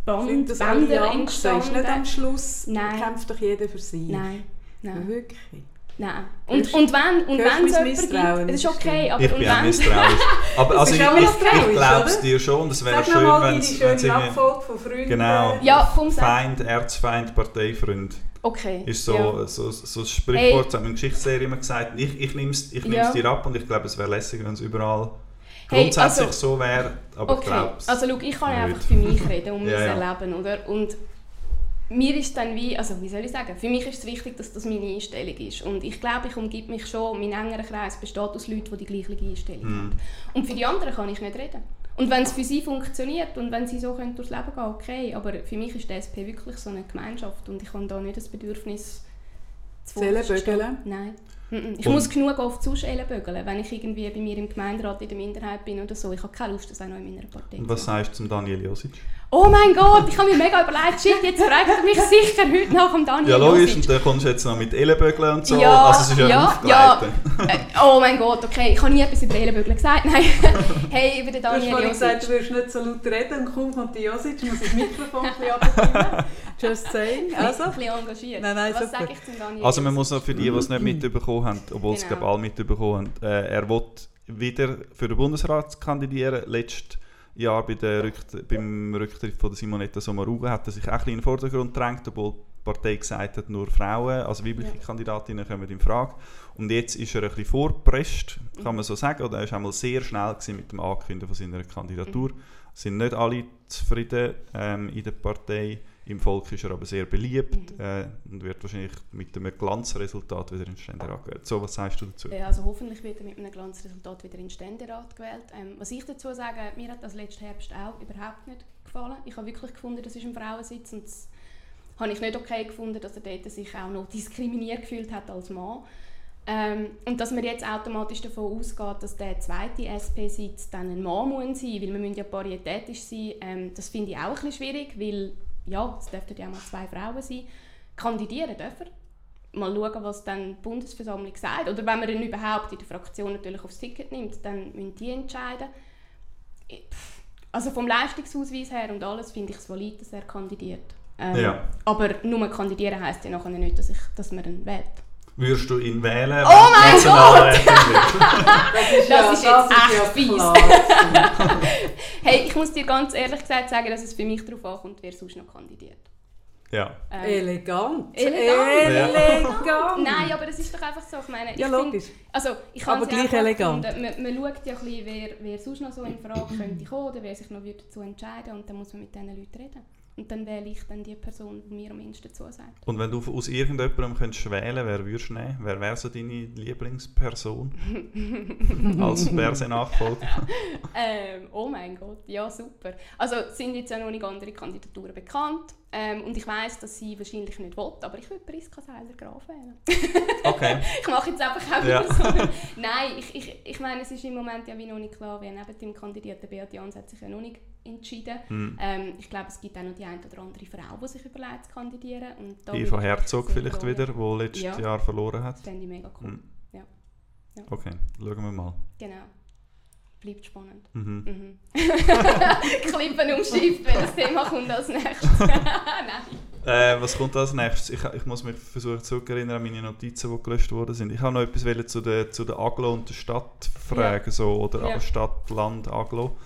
S2: Band,
S1: Sind das
S2: Bänder
S1: Allianzen? Ist nicht am
S2: entstanden.
S1: Schluss
S2: Nein.
S1: kämpft doch jeder für sich?
S2: Nein, nein,
S1: Wirklich?
S2: Nein. Und, und wenn und wenn es
S1: Misstrauen,
S2: gibt, das ist okay, aber
S3: Ich
S2: und
S3: bin auch misstrauisch. Aber also ich, ich, ich glaube es dir schon. Es wäre
S1: Sag
S3: schön, wenn es
S1: schöne
S3: irgendwie...
S1: Abfolge von Freunden.
S3: Genau.
S2: Ja, sag.
S3: Feind, Erzfeind, Parteifreund.
S2: Okay.
S3: Ist so,
S2: ja.
S3: so, so ein Sprichwort, das hat in Geschichtslehre immer gesagt. Ich, ich nehme es ich
S2: Ja.
S3: dir ab und ich glaube, es wäre lässig, wenn es überall
S2: Hey,
S3: grundsätzlich
S2: also-
S3: so wäre. Aber ich
S2: Okay,
S3: glaube
S2: also schau, ich kann ja einfach für mich reden, um
S3: Ja,
S2: mein
S3: ja.
S2: Erleben, oder? Und mir ist dann wie, also wie soll ich sagen, für mich ist es wichtig, dass das meine Einstellung ist. Und ich glaube, ich umgebe mich schon, mein engerer Kreis besteht aus Leuten, die die gleiche Einstellung
S3: Mhm.
S2: haben. Und für die anderen kann ich nicht reden. Und wenn es für sie funktioniert und wenn sie so können durchs Leben gehen, okay. Aber für mich ist die SP wirklich so eine Gemeinschaft und ich habe da nicht das Bedürfnis zu
S1: Zellenbögeln?
S2: Nein. Ich
S3: Und-
S2: muss genug oft sonst Ellenbögeln, wenn ich irgendwie bei mir im Gemeinderat in der Minderheit bin oder so. Ich habe keine Lust, das auch noch in meiner Partei
S3: Und
S2: zu
S3: was
S2: machen.
S3: sagst du zum Daniel Josic?
S2: Oh mein Gott, ich habe mir mega überlegt, shit, jetzt fragt er mich sicher heute nach dem Daniel
S3: Ja, logisch, und dann kommst du jetzt noch mit Ellenbögeln und so.
S2: Ja,
S3: also es ist ja,
S2: ja, ja. Äh, oh mein Gott, okay, ich habe nie etwas über Ellenbögeln gesagt. Nein, hey, über den
S1: Du hast
S2: Daniel
S1: vorhin
S2: Josic.
S1: gesagt, du würdest nicht so laut reden und kaum kommt die Josic, muss das Mikrofon ein bisschen. Just saying. Also,
S2: ein bisschen engagiert.
S1: Nein, nein,
S2: Was
S1: super.
S2: sage ich zum Daniel
S3: Also man
S2: Josic?
S3: muss noch für die, die es nicht mitbekommen haben, obwohl es
S2: Genau.
S3: glaube alle mitbekommen haben, äh, er will wieder für den Bundesrat kandidieren. Letztes Jahr bei der Rückt beim Rücktritt von der Simonetta Sommaruga hat er sich auch ein in den Vordergrund gedrängt, obwohl die Partei gesagt hat, nur Frauen, also weibliche
S2: Ja.
S3: Kandidatinnen kommen in Frage. Und jetzt ist er ein bisschen vorgepresst, kann man so sagen, oder er war einmal sehr schnell mit dem Ankündigen von seiner Kandidatur. Es sind nicht alle zufrieden ähm, in der Partei. Im Volk ist er aber sehr beliebt äh, und wird wahrscheinlich mit einem Glanzresultat wieder in den Ständerat gewählt. So, was sagst du dazu?
S2: Ja, also hoffentlich wird er mit einem Glanzresultat wieder in den Ständerat gewählt. Ähm, was ich dazu sage, mir hat das letzten Herbst auch überhaupt nicht gefallen. Ich habe wirklich gefunden, das ist ein Frauensitz und das habe ich nicht okay gefunden, dass er dort sich auch noch diskriminiert gefühlt hat als Mann. Ähm, und dass man jetzt automatisch davon ausgeht, dass der zweite SP-Sitz dann ein Mann muss sein, weil wir müssen ja paritätisch sein, ähm, das finde ich auch ein bisschen schwierig, weil ja, es dürften ja mal zwei Frauen sein. Kandidieren dürfen mal schauen, was dann die Bundesversammlung sagt. Oder wenn man ihn überhaupt in der Fraktion natürlich aufs Ticket nimmt, dann müssen die entscheiden. Also vom Leistungsausweis her und alles finde ich es valid, dass er kandidiert. Ähm,
S3: Ja.
S2: Aber nur kandidieren heisst ja nachher nicht, dass, ich, dass man ihn wählt.
S3: Würdest du ihn wählen?
S2: Oh mein
S3: wird?
S1: das ist,
S2: Das ist jetzt echt
S1: ja
S2: fies. Hey, ich muss dir ganz ehrlich gesagt sagen, dass es für mich darauf ankommt, wer sonst noch kandidiert.
S3: ja.
S2: Ähm,
S1: Elegant.
S2: Elegant.
S1: Elegant.
S2: Nein, aber es ist doch einfach so, ich meine, ich
S1: Ja,
S2: find-
S1: logisch.
S2: Also, ich
S1: Aber gleich elegant.
S2: Man, man schaut ja ein bisschen, wer, wer sonst noch so in Frage könnte kommen oder wer sich noch würde dazu entscheiden und dann muss man mit diesen Leuten reden. Und dann wähle ich dann die Person, die mir am ehesten zusagt.
S3: Und wenn du aus irgendjemandem könntest wählen wer würdest du nehmen? Wer wäre so deine Lieblingsperson? Als Fernseh-Nachfolger?
S2: Ähm, oh mein Gott, ja super. Also sind jetzt ja noch nicht andere Kandidaturen bekannt ähm, und ich weiß, dass sie wahrscheinlich nicht will, aber ich würde Priska Seiler-Graf wählen.
S3: Okay.
S2: ich mache jetzt einfach auch
S3: Ja.
S2: so. Nein, ich, ich, ich meine, es ist im Moment ja wie noch nicht klar, wer neben dem Kandidierten Beat Jans hat sich ja noch nicht entschieden.
S3: Mhm.
S2: Ähm, ich glaube, es gibt auch noch die eine oder andere Frau, die sich überlegt zu kandidieren. Und da
S3: Eva Herzog vielleicht
S2: freuen.
S3: wieder, die letztes
S2: Ja.
S3: Jahr verloren hat.
S2: Das fände ich mega cool.
S3: Mhm.
S2: Ja. Ja.
S3: Okay, schauen wir mal.
S2: Genau. Bleibt spannend.
S3: Mhm.
S2: Mhm. Klippen umschifft, welches Thema kommt als nächstes. Nein.
S3: Äh, was kommt als nächstes? Ich, ich muss mich versuchen zurückerinnern an meine Notizen, die gelöscht worden sind. Ich habe noch etwas zu der, zu der Aglo und der Stadt fragen, so, oder
S2: Ja.
S3: Stadt, Land, Aglo.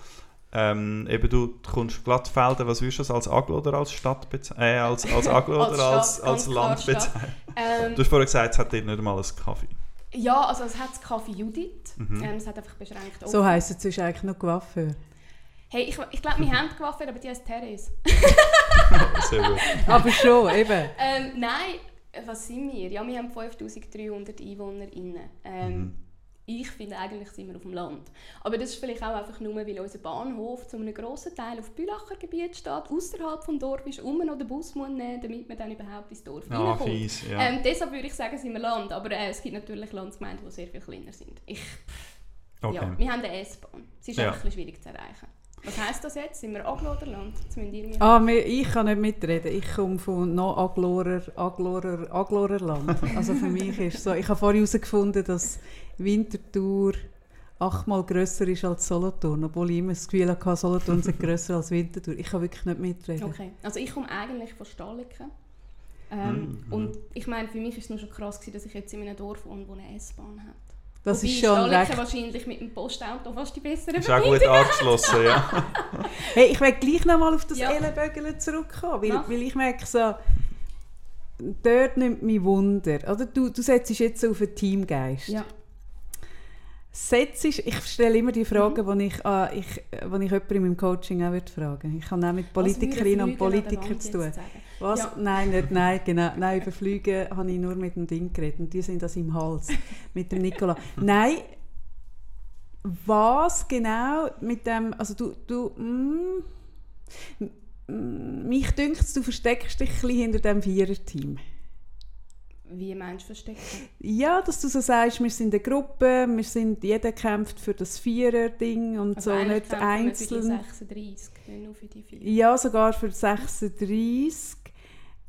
S3: Ähm, eben du kommst Glattfelden, was würdest du das, als Aglo oder als Stadt bezeichnen? Äh, als, als Aglo
S2: Als
S3: oder als,
S2: Stadt,
S3: als
S2: ganz
S3: Land bezeichnen?
S2: Ähm,
S3: Du hast vorhin gesagt, es hat dort nicht einmal einen Kaffee.
S2: ja, also es hat das Kaffee Judith.
S3: Mhm.
S2: Ähm, es hat einfach beschränkt.
S1: So heisst es ist eigentlich noch Coiffeur.
S2: Hey, ich, ich glaube, wir haben Coiffeur, aber die heißt Therese.
S3: Sehr gut.
S1: Aber schon, eben.
S2: Ähm, nein, was sind wir? Ja, wir haben 5300 EinwohnerInnen. Ähm,
S3: Mhm.
S2: Ich finde, eigentlich sind wir auf dem Land. Aber das ist vielleicht auch einfach nur, weil unser Bahnhof zu einem grossen Teil auf Bülacher Gebiet steht, außerhalb des Dorf ist, um noch den Bus muss nehmen damit man dann überhaupt ins Dorf
S3: Ah,
S2: reinkommt.
S3: fies, ja.
S2: Ähm, deshalb würde ich sagen, sind wir Land. Aber äh, es gibt natürlich Landsgemeinden, die sehr viel kleiner sind. Ich,
S3: okay.
S2: ja, wir haben eine S-Bahn. Sie ist
S3: Ja.
S2: einfach ein bisschen schwierig zu erreichen. Was heisst das jetzt? Sind wir Aglo oder Land?
S1: Ah, mir- ich kann nicht mitreden. Ich komme von noch Aglorer, Aglorer, Aglorer Land. Also für mich ist so, ich habe vorhin herausgefunden, dass Winterthur achtmal grösser ist als Solothurn, obwohl ich immer das Gefühl hatte, Solothurn sei grösser als Winterthur. Ich kann wirklich nicht mitreden.
S2: Okay, also ich komme eigentlich von Stahliken. Ähm,
S3: Mhm.
S2: Und ich meine, für mich ist es nur schon krass, gewesen, dass ich jetzt in einem Dorf wohne, wo eine S-Bahn hat.
S1: Das
S2: Wobei
S1: ist schon recht.
S2: wahrscheinlich mit dem Postauto fast die bessere
S3: Ist auch gut angeschlossen, ja.
S1: Hey, ich will gleich noch mal auf das
S2: Ja.
S1: Ellenbögeln zurückkommen, weil,
S2: Mach.
S1: weil ich merke so, dort nimmt mich Wunder. Oder? Du, du setzt jetzt auf einen Teamgeist.
S2: Ja.
S1: Setzt, ich stelle immer die Fragen, die ich, ah, ich, wo ich jemanden in meinem Coaching auch würde fragen Ich habe auch mit Politikerinnen und Politikern zu tun. Was?
S2: Ja.
S1: Nein, nicht, nein, genau. Nein, über Flüge habe ich nur mit dem Ding geredet und die sind das im Hals, mit dem Nicola. Nein, was genau mit dem, also du, du, mm, mich dünkt du versteckst dich ein bisschen hinter dem Viererteam.
S2: Wie meinst du verstecken?
S1: Ja, dass du so sagst, wir sind eine Gruppe, wir sind, jeder kämpft für das Vierer-Ding und
S2: Also
S1: so, nicht einzeln.
S2: Für die 36, nicht nur für die 4.
S1: Ja, sogar für 36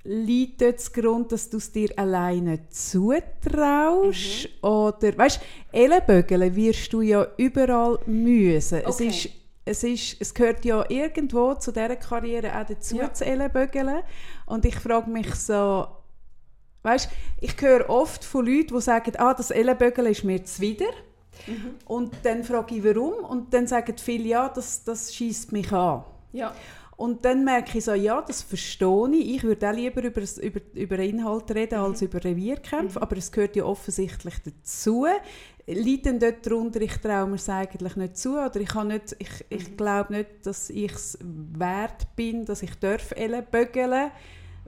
S1: liegt dort das Grund, dass du es dir alleine zutraust?
S2: Mhm.
S1: Oder, weißt du, Ellenbögeln wirst du ja überall müssen. Es,
S2: Okay.
S1: ist, es, ist, es gehört ja irgendwo zu dieser Karriere auch dazu,
S2: Ja.
S1: zu Ellenbögeln. Und ich frage mich so, weißt ich höre oft von Leuten, die sagen, ah, das Ellenbögeln ist mir zuwider.
S2: Mhm.
S1: Und dann frage ich, warum? Und dann sagen viele, ja, das, das schießt mich an.
S2: Ja.
S1: Und dann merke ich so, ja, das verstehe ich. Ich würde auch lieber über, über, über Inhalt reden als über Revierkämpfe, aber es gehört ja offensichtlich dazu. Liegt denn dort darunter, ich traue mir es eigentlich nicht zu oder ich, nicht, ich, ich glaube nicht, dass ich es wert bin, dass ich darf bögeln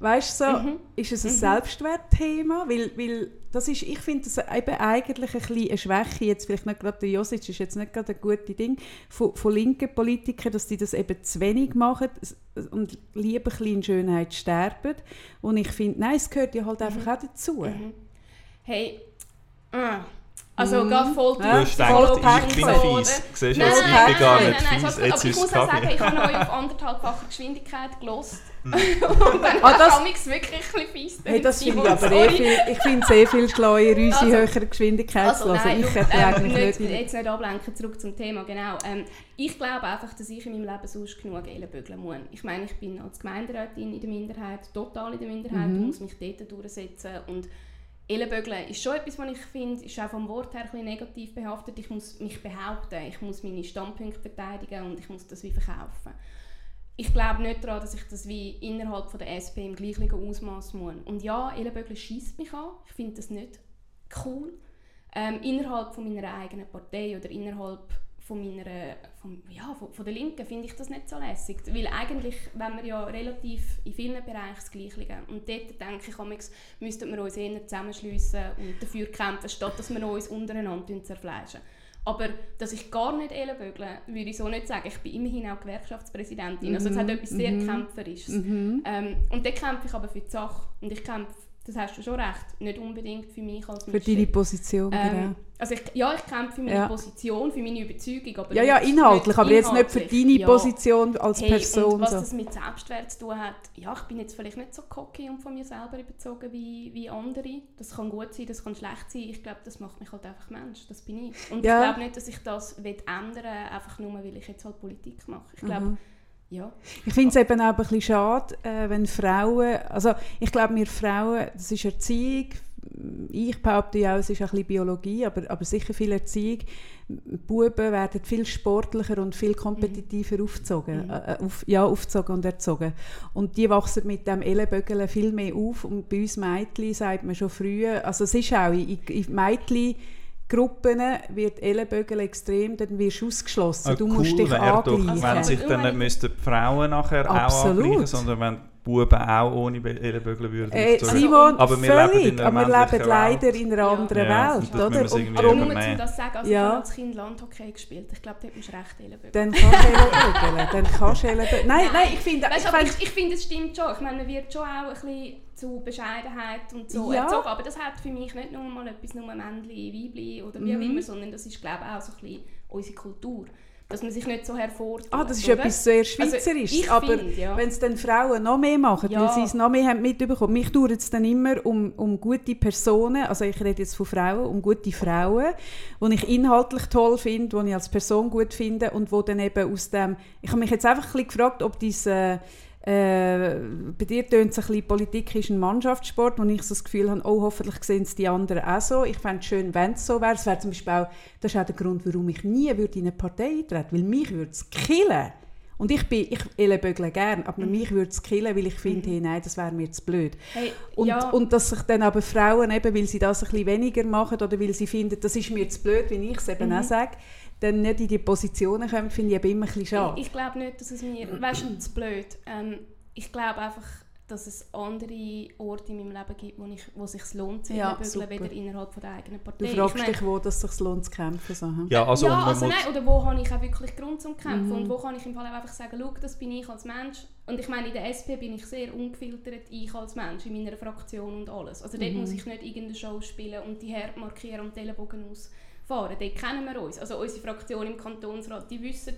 S1: Weißt du, so,
S2: Mhm.
S1: ist es ein Selbstwertthema? Weil, weil das ist, ich finde das eben eigentlich ein bisschen eine Schwäche, jetzt vielleicht nicht gerade der Josic ist jetzt nicht gerade ein gutes Ding, von, von linken Politikern, dass die das eben zu wenig machen und lieber ein bisschen in Schönheit sterben. Und ich finde, nein, es gehört ja halt einfach auch dazu.
S2: Mhm. Hey, ah. also
S1: Mhm.
S2: gar voll
S1: Ja.
S3: Du gedacht, ich bin fies. Siehst du,
S2: Nein,
S3: jetzt,
S2: nein,
S3: ich
S2: nein,
S3: bin gar
S2: nein,
S3: nicht
S2: nein,
S3: fies,
S2: nein,
S3: jetzt
S2: aber ich muss
S3: es
S2: auch sagen, ich habe euch auf anderthalbfacher Geschwindigkeit gelost. und dann
S1: Ah, das-
S2: habe ich es wirklich ein bisschen fies.
S1: Hey, das finde ich aber eh viel, ich finde es eh viel schlauer, unsere
S2: Also-
S1: höhere Geschwindigkeit zu
S2: Also
S1: hören.
S2: nein,
S1: Ich eigentlich
S2: nicht,
S1: nicht...
S2: jetzt nicht ablenken, zurück zum Thema, genau. Ähm, ich glaube einfach, dass ich in meinem Leben sonst genug Ellenbögeln muss. Ich meine, ich bin als Gemeinderätin in der Minderheit, total in der Minderheit,
S1: Mhm.
S2: und muss mich dort durchsetzen und Ellenbögeln ist schon etwas, was ich finde, ist auch vom Wort her ein bisschen negativ behaftet. Ich muss mich behaupten, ich muss meine Standpunkte verteidigen und ich muss das wie verkaufen. Ich glaube nicht daran, dass ich das wie innerhalb von der SP im gleichen Ausmaß muss. Und ja, Ellenbögeln schießt mich an. Ich finde das nicht cool. Ähm, innerhalb von meiner eigenen Partei oder innerhalb von meiner, von, ja, von, von der Linken finde ich das nicht so lässig. Weil eigentlich, wenn wir ja relativ in vielen Bereichen das Gleiche liegen. Und dort denke ich, manchmal müssten wir uns eher zusammenschliessen und dafür kämpfen, statt dass wir uns untereinander zerfleischen. Aber dass ich gar nicht ellenbögle, würde ich so nicht sagen. Ich bin immerhin auch Gewerkschaftspräsidentin. Also es hat etwas sehr Kämpferisches.
S1: Mhm.
S2: Ähm, und dann kämpfe ich aber für die Sache. Und ich kämpfe das hast du schon recht, nicht unbedingt für mich als
S1: Für deine Position,
S2: ähm,
S1: genau.
S2: Also ich, ja, ich kämpfe für meine
S1: Ja.
S2: Position, für meine Überzeugung, aber
S1: Ja, ja, inhaltlich, aber jetzt nicht für deine
S2: Ja.
S1: Position als
S2: Hey,
S1: Person.
S2: und was
S1: so.
S2: das mit Selbstwert zu tun hat, ja, ich bin jetzt vielleicht nicht so cocky und von mir selber überzogen wie, wie andere. Das kann gut sein, das kann schlecht sein. Ich glaube, das macht mich halt einfach Mensch. Das bin ich. Und
S1: Ja.
S2: ich glaube nicht, dass ich das will ändern einfach nur, weil ich jetzt halt Politik mache. Ich glaube,
S1: Mhm.
S2: Ja.
S1: Ich finde es eben auch ein bisschen schade, äh, wenn Frauen, also ich glaube, wir Frauen, das ist Erziehung, ich behaupte ja auch, es ist ein bisschen Biologie, aber, aber sicher viel Erziehung. Buben werden viel sportlicher und viel kompetitiver aufgezogen,
S2: Mhm.
S1: äh, auf, ja, aufgezogen und erzogen. Und die wachsen mit dem Ellenbögeln viel mehr auf und bei uns Mädchen sagt man schon früher, also es ist auch in, in Mädchen Gruppen wird Ellenbögeln extrem, dann wirst du ausgeschlossen.
S3: Ah,
S1: du musst dich
S3: wäre doch,
S1: angleichen.
S3: wenn sich dann nicht müssten die Frauen nachher
S1: Absolut.
S3: auch angleichen, sondern wenn die Buben auch ohne Ellenbögel würden
S1: Äh. Simon,
S3: Aber wir
S1: völlig,
S3: leben in einer
S1: aber wir leben leider
S3: Welt.
S1: in einer
S2: Ja.
S1: anderen
S3: Ja,
S1: Welt,
S3: und das
S1: oder? Und darum,
S2: nur um das zu sagen, also
S1: Ja.
S2: als Kind Landhockey gespielt. Ich glaube, dort musst du recht Ellenbögen.
S1: dann kannst du Ellenbögeln, dann kannst du Ellenbögeln. Nein, nein, ich finde,
S2: Weißt,
S1: ich
S2: ich, ich finde, es stimmt schon. Ich meine, man wird schon auch ein bisschen zu Bescheidenheit und so
S1: Ja.
S2: erzogen. Aber das hat für mich nicht nur mal etwas nur Männli, Weibli oder wie auch
S1: Mhm.
S2: immer, sondern das ist, glaube ich, auch so ein bisschen unsere Kultur. Dass man sich nicht so hervortut.
S1: ah, das ist
S2: oder?
S1: etwas sehr
S2: Also,
S1: Schweizerisches,
S2: ich
S1: aber
S2: ja.
S1: wenn es dann Frauen noch mehr machen,
S2: Ja.
S1: weil sie es noch mehr haben mitbekommen. Mich dauert es dann immer um, um gute Personen, also ich rede jetzt von Frauen, um gute Frauen, die ich inhaltlich toll finde, die ich als Person gut finde und wo dann eben aus dem, ich habe mich jetzt einfach ein bisschen gefragt, ob diese äh, bei dir tönt es ein bisschen, Politik ist ein Mannschaftssport, wo ich so das Gefühl habe, oh, hoffentlich sehen es die anderen auch so. Ich fände es schön, wenn es so wäre. Es wäre zum Beispiel auch, das ist auch der Grund, warum ich nie würde in eine Partei eintreten weil mich würde es killen. Und ich bin, ich ellenbögle gern, aber mich würde es killen, weil ich finde, hey, nein, das wäre mir zu blöd.
S2: Hey,
S1: Und,
S2: ja,
S1: und dass sich dann aber Frauen eben, weil sie das ein bisschen weniger machen oder weil sie finden, das ist mir zu blöd, wie ich es eben
S2: Mhm.
S1: auch sage, dann nicht in die Positionen kommen, finde ich eben immer ein bisschen schade.
S2: ich, ich glaube nicht, dass es mir... Weißt du, zu blöd. Ähm, ich glaube einfach, dass es andere Orte in meinem Leben gibt, wo, ich, wo es sich lohnt, zu
S1: Ja, super.
S2: weder innerhalb von der eigenen
S1: Du
S2: Partei.
S1: fragst
S2: Ich meine,
S1: dich, wo das sich lohnt zu kämpfen. So, hm?
S3: Ja, also,
S2: ja, also nein, oder wo habe ich auch wirklich Grund zum Kämpfen
S1: Mhm.
S2: und wo kann ich im Fall auch einfach sagen, schau, das bin ich als Mensch und ich meine, in der SP bin ich sehr ungefiltert, ich als Mensch, in meiner Fraktion und alles. Also dort
S1: Mhm.
S2: muss ich nicht irgendeine Show spielen und die Herd markieren und die Ellenbogen ausfahren. Dort kennen wir uns. Also unsere Fraktion im Kantonsrat, die wissen,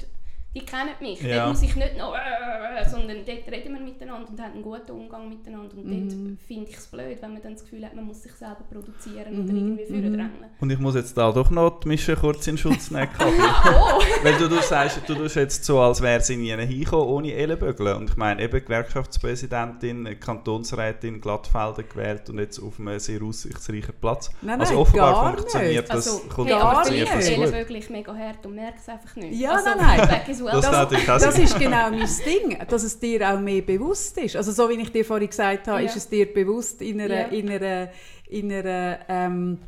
S2: die kennen mich.
S3: Ja.
S2: Dort muss ich nicht noch, äh, sondern dort reden wir miteinander und haben einen guten Umgang miteinander. Und
S1: Mhm.
S2: dort finde ich es blöd, wenn man dann das Gefühl hat, man muss sich selber produzieren
S1: Mhm,
S2: oder irgendwie
S1: mhm.
S2: führen
S3: Und ich muss jetzt da doch noch die Mische kurz in Schutz nehmen. Kathi.
S2: Oh!
S3: Weil du, du sagst, du tust jetzt so, als wäre sie nie hingekommen ohne Ellenbögeln. Und ich meine, eben Gewerkschaftspräsidentin, Kantonsrätin Glattfelder gewählt und jetzt auf einem sehr aussichtsreichen Platz.
S1: Nein,
S3: also
S1: nein,
S3: offenbar
S1: gar
S3: funktioniert
S1: nicht.
S3: das,
S2: Also,
S3: kommt,
S2: hey, aber
S1: funktioniert
S2: ich
S1: das
S2: wirklich mega hart und merke es einfach nicht.
S1: Ja,
S2: also,
S1: nein, nein.
S3: Das
S1: Das
S3: sein.
S1: ist genau mein Ding, dass es dir auch mehr bewusst ist. Also so wie ich dir vorhin gesagt habe,
S2: Ja.
S1: ist es dir bewusst in einer,
S2: Ja.
S1: in einer, in einer ähm,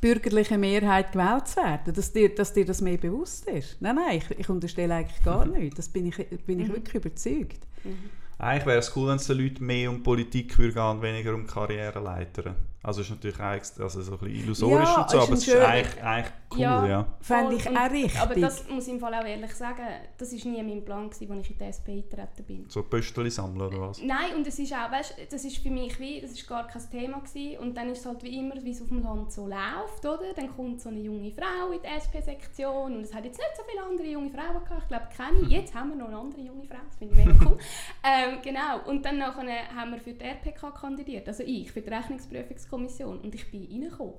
S1: bürgerlichen Mehrheit gewählt zu werden, dass dir, dass dir das mehr bewusst ist. Nein, nein, ich, ich unterstelle eigentlich gar nicht. Das bin ich, bin ich
S2: Mhm.
S1: wirklich überzeugt.
S3: Eigentlich wäre es cool, wenn es den Leuten mehr um Politik würde gehen und weniger um Karriereleitern. Also ist natürlich eigentlich also so ein bisschen illusorisch
S1: Ja,
S3: und so,
S1: ist
S3: aber es ist eigentlich, eigentlich cool, ja.
S2: Ja.
S1: Fände ich
S2: Und-
S1: auch richtig.
S2: Aber das muss ich im Fall auch ehrlich sagen, das war nie mein Plan, gewesen, als ich in die SP eingetreten bin.
S3: So Pöstchen sammeln oder was?
S2: Nein, und es ist auch, weißt, das ist für mich wie, das ist gar kein Thema gewesen. Und dann ist es halt wie immer, wie es auf dem Land so läuft, oder? Dann kommt so eine junge Frau in die SP-Sektion und es hat jetzt nicht so viele andere junge Frauen gehabt, ich glaube keine. Jetzt haben wir noch eine andere junge Frau, das finde ich mega cool. ähm, genau, und dann nachher haben wir für die RPK kandidiert, also ich, für die Rechnungsprüfungskommission und ich bin reingekommen.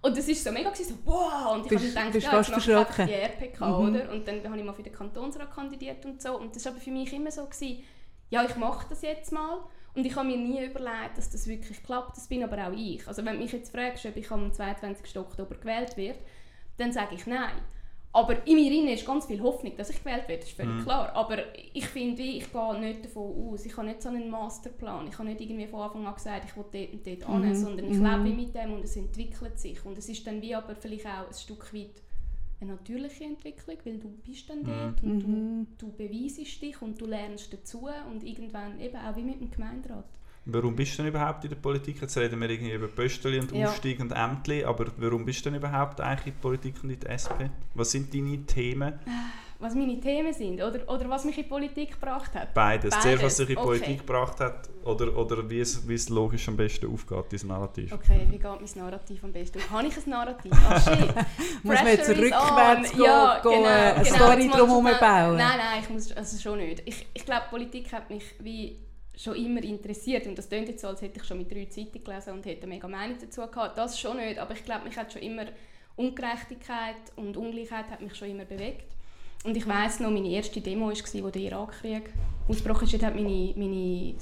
S2: Und das war so mega, gewesen, so wow, und ich habe gedacht,
S1: bist
S2: ja, mache ich
S1: verschrocken.
S2: die RPK,
S1: Mhm.
S2: oder? Und dann habe ich mal für den Kantonsrat kandidiert und so. Und das war aber für mich immer so, gewesen, ja, ich mache das jetzt mal. Und ich habe mir nie überlegt, dass das wirklich klappt. Das bin aber auch ich. Also wenn du mich jetzt fragst, ob ich am 22. Oktober gewählt werde, dann sage ich nein. Aber in mir drin ist ganz viel Hoffnung, dass ich gewählt werde, das ist völlig
S3: Mhm.
S2: klar. Aber ich finde, ich gehe nicht davon aus. Ich habe nicht so einen Masterplan. Ich habe nicht irgendwie von Anfang an gesagt, ich will dort und dort
S1: Mhm.
S2: hin, sondern ich
S1: Mhm.
S2: lebe wie mit dem und es entwickelt sich. Und es ist dann wie aber vielleicht auch ein Stück weit eine natürliche Entwicklung, weil du bist dann dort und
S1: Mhm.
S2: du, du beweisest dich und du lernst dazu und irgendwann eben auch wie mit dem Gemeinderat.
S3: Warum bist du denn überhaupt in der Politik? Jetzt reden wir irgendwie über Pöstchen und
S2: Ja.
S3: Aufstieg und Ämtli, aber warum bist du denn überhaupt eigentlich in die Politik und in die SP? Was sind deine Themen?
S2: was meine Themen sind oder, oder was mich in die Politik gebracht hat?
S3: Beides.
S2: Beides.
S3: Zuerst, was dich in die
S2: Okay.
S3: Politik gebracht hat oder, oder wie, es, wie es logisch am besten aufgeht, dein Narrativ.
S2: Okay, wie geht mein Narrativ am besten auf? Habe ich ein Narrativ? Ah, shit.
S1: Muss man jetzt rückwärts gehen,
S2: Ja,
S1: gehen,
S2: genau,
S1: eine
S2: genau.
S1: Story drum herum bauen?
S2: Nein, nein, ich muss, also schon nicht. Ich, ich glaube, Politik hat mich wie schon immer interessiert und das klingt jetzt so, als hätte ich schon mit drei Zeitungen gelesen und hätte eine mega Meinung dazu gehabt. Das schon nicht, aber ich glaube, mich hat schon immer Ungerechtigkeit und Ungleichheit hat mich schon immer bewegt. Und ich weiß noch, meine erste Demo war, wo der Irakkrieg ausgebrochen ist. Meine, meine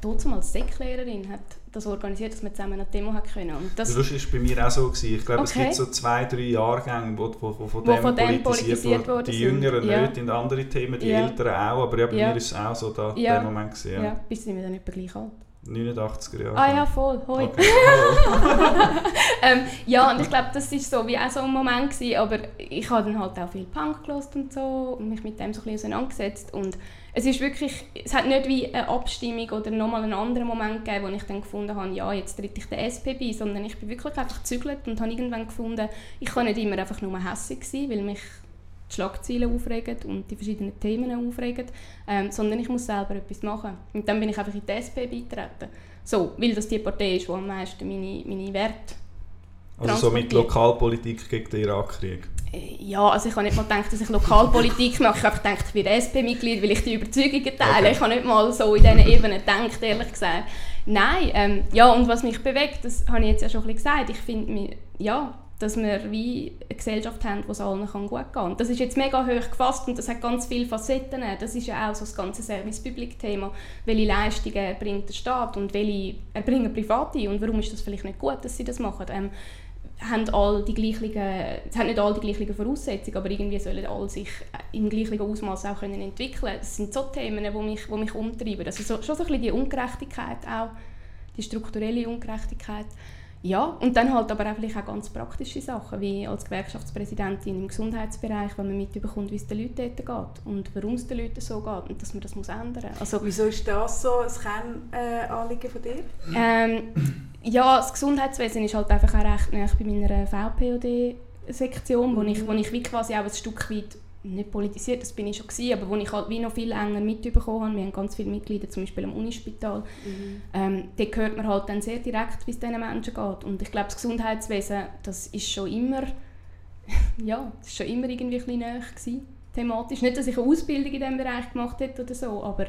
S2: damals Säcklehrerin hat das organisiert, dass wir zusammen eine Demo hat können. Und das,
S3: Das war bei mir auch so. Gewesen. Ich glaube, es
S2: Okay.
S3: gibt so zwei, drei Jahrgänge, wo, wo, wo von
S2: Wo
S3: dem
S2: von dem
S3: politisiert,
S2: worden
S3: Die. Jüngeren
S2: Ja.
S3: nicht, in andere Themen, die
S2: Ja.
S3: Älteren auch. Aber ja, bei
S2: Ja.
S3: mir ist es auch so da,
S2: Ja.
S3: der Moment. Gewesen,
S2: ja.
S3: ja.
S2: bis sind wir dann etwa gleich alt.
S3: 89er Jahre.
S2: Ah ja, voll, hoi.
S3: Okay.
S2: Ähm, ja, und ich glaube, das war so wie auch so ein Moment, gewesen, aber ich habe dann halt auch viel Punk gehört und so und mich mit dem so ein bisschen auseinandergesetzt und es ist wirklich, es hat nicht wie eine Abstimmung oder nochmal einen anderen Moment gegeben, wo ich dann gefunden habe, ja, jetzt tritt ich der SP bei, sondern ich bin wirklich einfach gezügelt und habe irgendwann gefunden, ich kann nicht immer einfach nur hässlich sein, weil mich die Schlagzeilen aufregen und die verschiedenen Themen aufregen, ähm, sondern ich muss selber etwas machen. Und dann bin ich einfach in die SP beitreten. So, weil das die Partei ist, die am meisten meine, meine Werte
S3: Also so mit. Lokalpolitik gegen den Irakkrieg.
S2: Äh, Ja, also ich habe nicht mal gedacht, dass ich Lokalpolitik mache. Ich habe gedacht, ich bin SP-Mitglied, weil ich die Überzeugungen teile.
S3: Okay.
S2: Ich habe nicht mal so in diesen Ebenen gedacht, ehrlich gesagt. Nein, ähm, ja, und was mich bewegt, das habe ich jetzt ja schon ein bisschen gesagt. Ich finde, ja, dass wir wie eine Gesellschaft haben, wo es allen kann gut gehen kann. Das ist jetzt mega hoch gefasst und das hat ganz viele Facetten. Das ist ja auch so das ganze Service-Public-Thema. Welche Leistungen erbringt der Staat und welche erbringen Private und warum ist das vielleicht nicht gut, dass sie das machen? Ähm, haben all die gleichen, es haben nicht alle die gleichen Voraussetzungen, aber irgendwie sollen alle sich im gleichen Ausmaß auch können entwickeln. Das sind so Themen, die mich, die mich umtreiben. Also so, schon so ein bisschen die Ungerechtigkeit auch, die strukturelle Ungerechtigkeit. Ja, und dann halt aber auch vielleicht auch ganz praktische Sachen, wie als Gewerkschaftspräsidentin im Gesundheitsbereich, wenn man mitbekommt, wie es den Leuten dort geht und warum es den Leuten so geht und dass man das muss ändern muss. Also,
S1: Wieso ist das so ein Kernanliegen von dir?
S2: ähm, ja, das Gesundheitswesen ist halt einfach auch recht nah bei meiner VPOD-Sektion, wo ich, wo ich wie quasi auch ein Stück weit nicht politisiert, das bin ich schon gewesen, aber wo ich halt wie noch viel enger mitbekommen habe. Wir haben ganz viele Mitglieder, zum Beispiel am Unispital. Ähm, dort hört man halt dann sehr direkt, wie es diesen Menschen geht. Und ich glaube, das Gesundheitswesen, das ist schon immer, ja, das ist schon immer irgendwie ein bisschen näher gewesen, thematisch. Nicht, dass ich eine Ausbildung in diesem Bereich gemacht hätte oder so, aber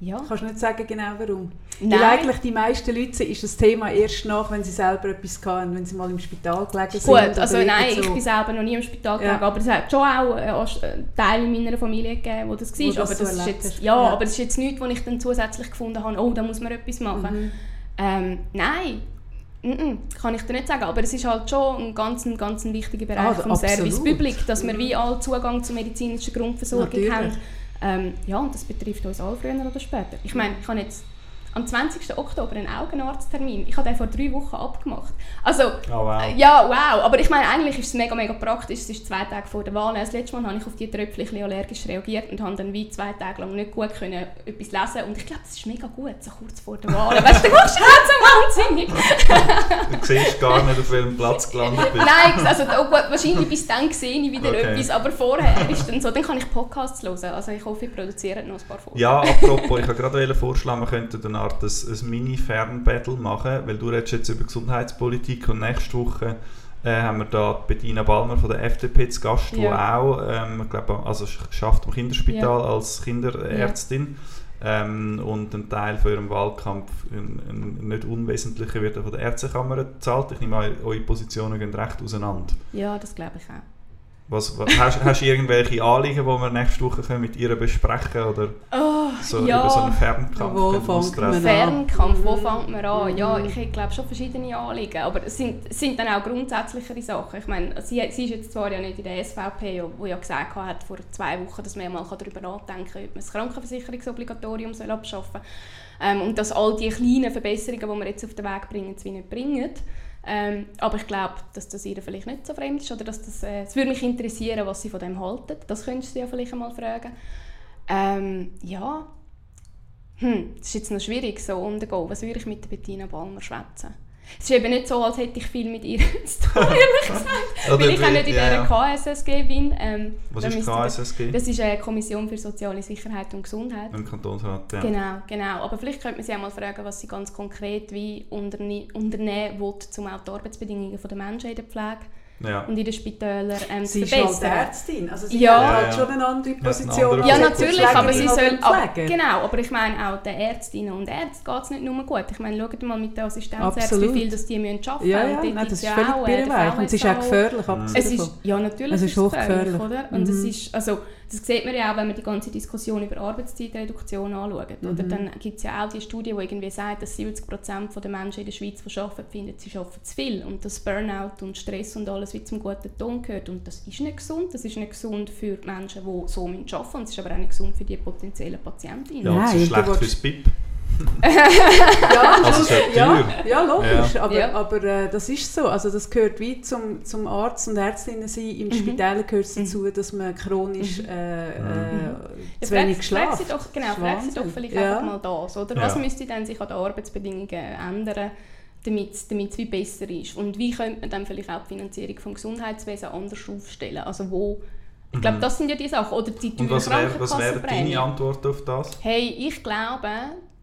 S2: ja.
S1: Kannst du nicht sagen genau warum?
S2: Nein.
S1: Weil eigentlich die meisten Leute ist das Thema erst nach, wenn sie selber etwas hatten, wenn sie mal im Spital gelegen sind.
S2: Gut, also nein,
S1: irgend
S2: ich
S1: so.
S2: bin selber noch nie im Spital
S1: Ja.
S2: gelegen, aber es hat schon auch äh, Ast- äh, Teile in meiner Familie gegeben, wo das war.
S1: Wo das
S2: aber
S1: so
S2: das ist jetzt, ja,
S1: Ja.
S2: aber das ist jetzt nichts, wo ich dann zusätzlich gefunden habe, oh, da muss man etwas machen.
S1: Mhm.
S2: Ähm, nein, Mm-mm, kann ich dir nicht sagen, aber es ist halt schon ein ganz, ein ganz wichtiger Bereich
S1: Ah,
S2: vom. Service Public, dass wir wie alle Zugang zur medizinischen Grundversorgung
S1: Natürlich.
S2: haben. Ähm, ja, und das betrifft uns alle früher oder später. Ich meine, ich habe jetzt am 20. Oktober einen Augenarzttermin. Ich habe den vor drei Wochen abgemacht. Also,
S3: Oh wow.
S2: äh, ja, wow. Aber ich meine, eigentlich ist es mega, mega praktisch. Es ist zwei Tage vor der Wahl. Das letzte Mal habe ich auf die Tröpfchen allergisch reagiert und habe dann wie zwei Tage lang nicht gut können etwas lesen. Und ich glaube, das ist mega gut, so kurz vor der Wahl. Weißt du, du machst so wahnsinnig.
S3: Du siehst gar nicht, auf welchem Platz gelandet bist.
S2: Nein, also oh, gut, wahrscheinlich bis dann sehe ich wieder
S3: Okay.
S2: etwas. Aber vorher ist dann so, dann kann ich Podcasts hören. Also ich hoffe, ich produziere noch ein paar Folgen.
S3: Ja, apropos, ich wollte gerade vorschlagen, wir könnten eine Art ein, ein Mini-Fernbattle machen, weil du redest jetzt über Gesundheitspolitik und nächste Woche äh, haben wir da die Bettina Balmer von der FDP zu Gast, die
S2: Ja.
S3: auch, ähm, ich glaube, also sch- schafft am Kinderspital als Kinderärztin ähm, und ein Teil von ihrem Wahlkampf, ein, ein nicht unwesentlicher, wird von der Ärztekammer gezahlt. Ich nehme an, eure Positionen gehen recht auseinander.
S2: Ja, das glaube ich auch.
S3: Was, was, hast, hast du irgendwelche Anliegen, die wir nächste Woche können mit ihr besprechen können oder
S2: Oh,
S3: so
S2: ja.
S3: über so einen Fernkampf
S1: Wo fängt man
S2: Fernkampf, wo
S1: Mhm.
S2: fängt man an? Ja,
S1: Mhm.
S2: ich glaube schon verschiedene Anliegen, aber es sind, sind dann auch grundsätzlichere Sachen. Ich meine, sie, sie ist jetzt zwar ja nicht in der SVP, wo ja gesagt hat vor zwei Wochen, dass man ja mal darüber nachdenken kann, ob man das Krankenversicherungsobligatorium soll abschaffen soll. Ähm, und dass all die kleinen Verbesserungen, die wir jetzt auf den Weg bringen, es wie nicht bringen. Ähm, aber ich glaube, dass das ihr vielleicht nicht so fremd ist oder dass das, äh, es würde mich interessieren, was sie von dem halten. Das könntest du ja vielleicht einmal fragen. Ähm, ja, hm, das ist jetzt noch schwierig so umzugehen. Was würde ich mit Bettina Balmer schwätzen? Es ist eben nicht so, als hätte ich viel mit ihr zu tun, ehrlich gesagt. weil ich auch nicht in
S3: ja,
S2: dieser KSSG bin. Ähm,
S3: Was ist KSSG?
S2: Das ist eine Kommission für soziale Sicherheit und Gesundheit.
S3: Im Kantonsrat, ja.
S2: Genau, genau. Aber vielleicht könnte man sie auch mal fragen, was sie ganz konkret wie unterne unternehmen will, um auch die Arbeitsbedingungen der Menschen in der Pflege
S3: ja.
S2: und in den Spitälern ähm,
S1: Sie
S2: zu
S1: ist halt
S2: verbessern.
S1: Ärztin, also sie
S2: Ja.
S1: hat
S3: Ja,
S1: halt
S3: ja.
S1: schon eine andere
S3: Ja, eine
S1: Position.
S3: andere
S2: Ja, natürlich, aber sie soll...
S1: Pfleger.
S2: genau, aber ich meine auch den Ärztinnen und Ärzten geht es nicht nur gut. Ich meine, schaut mal mit den Assistenzärzten, wie viel das die müssen arbeiten
S1: Ja,
S2: müssen.
S1: ja,
S2: Und dort
S1: nein, das ist
S2: ja
S1: völlig birrenweich und es ist auch gefährlich,
S3: Mhm.
S2: Es ist, ja, natürlich
S1: Es
S2: ist es
S1: hochgefährlich.
S2: gefährlich, oder? Und es
S1: Mhm.
S2: ist, also, das sieht man ja auch, wenn man die ganze Diskussion über Arbeitszeitreduktion anschaut. Oder?
S1: Mhm.
S2: Dann gibt es ja auch die Studie, die irgendwie sagt, dass 70% der Menschen in der Schweiz, die arbeiten, finden, sie arbeiten zu viel. Und dass Burnout und Stress und alles wie zum guten Ton gehört. Und das ist nicht gesund. Das ist nicht gesund für die Menschen, die so arbeiten müssen. Und es ist aber auch nicht gesund für die potenziellen Patientinnen.
S3: Ja, es ist schlecht fürs BIP.
S1: Ja,
S3: Also ja
S1: ja, ja, logisch,
S3: Ja.
S1: aber,
S2: Ja.
S1: aber äh, das ist so. Also das gehört wie zum, zum Arzt und Ärztinnen sein. Im
S2: Mhm.
S1: Spital gehört es
S2: Mhm.
S1: dazu, dass man chronisch
S2: Mhm.
S1: äh, äh,
S2: Ja,
S1: zu wenig
S2: frag- frag doch, genau,
S1: Das ist
S2: frag sie doch vielleicht
S1: Ja.
S2: einfach mal das, oder?
S3: Ja.
S2: Was müsste dann sich an den Arbeitsbedingungen ändern, damit es damit es wie besser ist? Und wie könnte man dann vielleicht auch die Finanzierung vom Gesundheitswesen anders aufstellen? Also wo... Ich glaube,
S3: Mhm.
S2: das sind ja die Sachen. Oder die
S3: Und was wäre was wär deine Antwort auf das?
S2: Hey, ich glaube,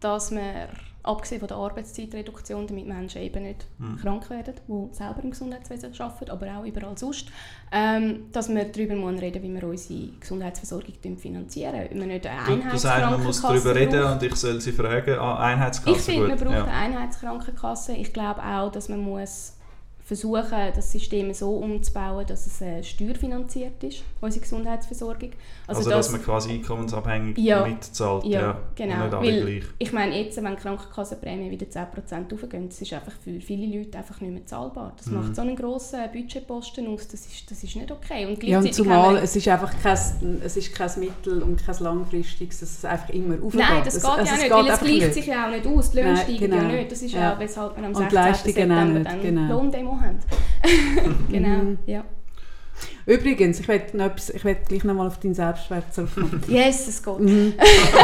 S2: dass wir, abgesehen von der Arbeitszeitreduktion, damit Menschen eben nicht
S3: Mhm.
S2: krank werden, die selber im Gesundheitswesen arbeiten, aber auch überall sonst, ähm, dass wir darüber müssen reden wie wir unsere Gesundheitsversorgung finanzieren. Wenn wir nicht eine
S3: Du, du sagst, man muss darüber
S2: Einheitskrankenkasse
S3: reden
S2: brauchen.
S3: und ich soll sie fragen. Ah, Einheitskasse,
S2: Ich finde, man braucht
S3: ja.
S2: eine Einheitskrankenkasse. Ich glaube auch, dass man muss versuchen, das System so umzubauen, dass es äh, steuerfinanziert ist, unsere Gesundheitsversorgung.
S3: Also, dass, man quasi einkommensabhängig
S2: Ja.
S3: mitzahlt.
S2: Ja,
S3: Ja,
S2: genau.
S3: Und nicht alle
S2: Weil,
S3: gleich.
S2: ich meine, jetzt, wenn die Krankenkassenprämie wieder 10% hochgehen, das ist einfach für viele Leute einfach nicht mehr zahlbar. Das
S3: Mhm.
S2: macht so einen grossen Budgetposten aus, das ist, das ist nicht okay. Und
S1: Ja, und zumal es ist einfach kein, es ist kein Mittel und kein langfristiges, dass es einfach immer aufgeht.
S2: Nein, das geht
S1: also
S2: ja
S1: es
S2: nicht,
S1: geht
S2: weil es gleicht
S1: nicht.
S2: sich ja auch nicht aus. Die Löhne
S1: Nein,
S2: steigen
S1: genau.
S2: ja nicht. Das ist ja,
S1: Ja.
S2: weshalb wir am
S1: Und
S2: 16.
S1: Leistungen auch
S2: September
S1: nicht,
S2: dann
S1: genau.
S2: Lohndemo haben. genau,
S1: Mhm.
S2: ja.
S1: Übrigens, ich werde noch etwas, ich werde gleich nochmal auf deinen Selbstwert zurückkommen.
S2: Yes, es geht.
S1: Mhm.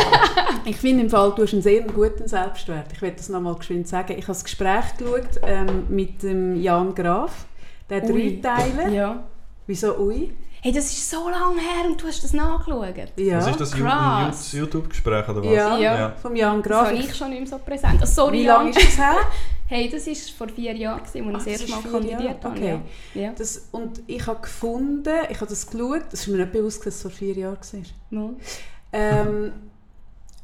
S1: ich finde im Fall, du hast einen sehr guten Selbstwert. Ich werde das nochmal geschwind sagen. Ich habe das Gespräch geschaut ähm, mit dem Jan Graf. Der hat drei Teile.
S2: Ja.
S1: Wieso ui?
S2: Hey, das ist so lange her und du hast das nachgeschaut.
S1: Ja.
S3: Was ist das
S2: krass.
S3: YouTube-Gespräch oder was?
S1: Ja,
S2: Ja.
S1: vom Jan
S2: Das
S1: Graf.
S2: habe ich schon nicht mehr so präsent. Oh, sorry,
S1: Wie lange ist das her?
S2: Hey, das war vor vier Jahren, als ich
S1: Ach,
S2: das
S1: das
S2: erste Mal
S1: vier
S2: kandidiert habe.
S1: okay.
S2: Ja. Ja.
S1: Das, und ich habe gefunden, ich habe das geschaut, das ist mir nicht bewusst, dass es vor vier Jahren war.
S2: Mal.
S1: Ähm,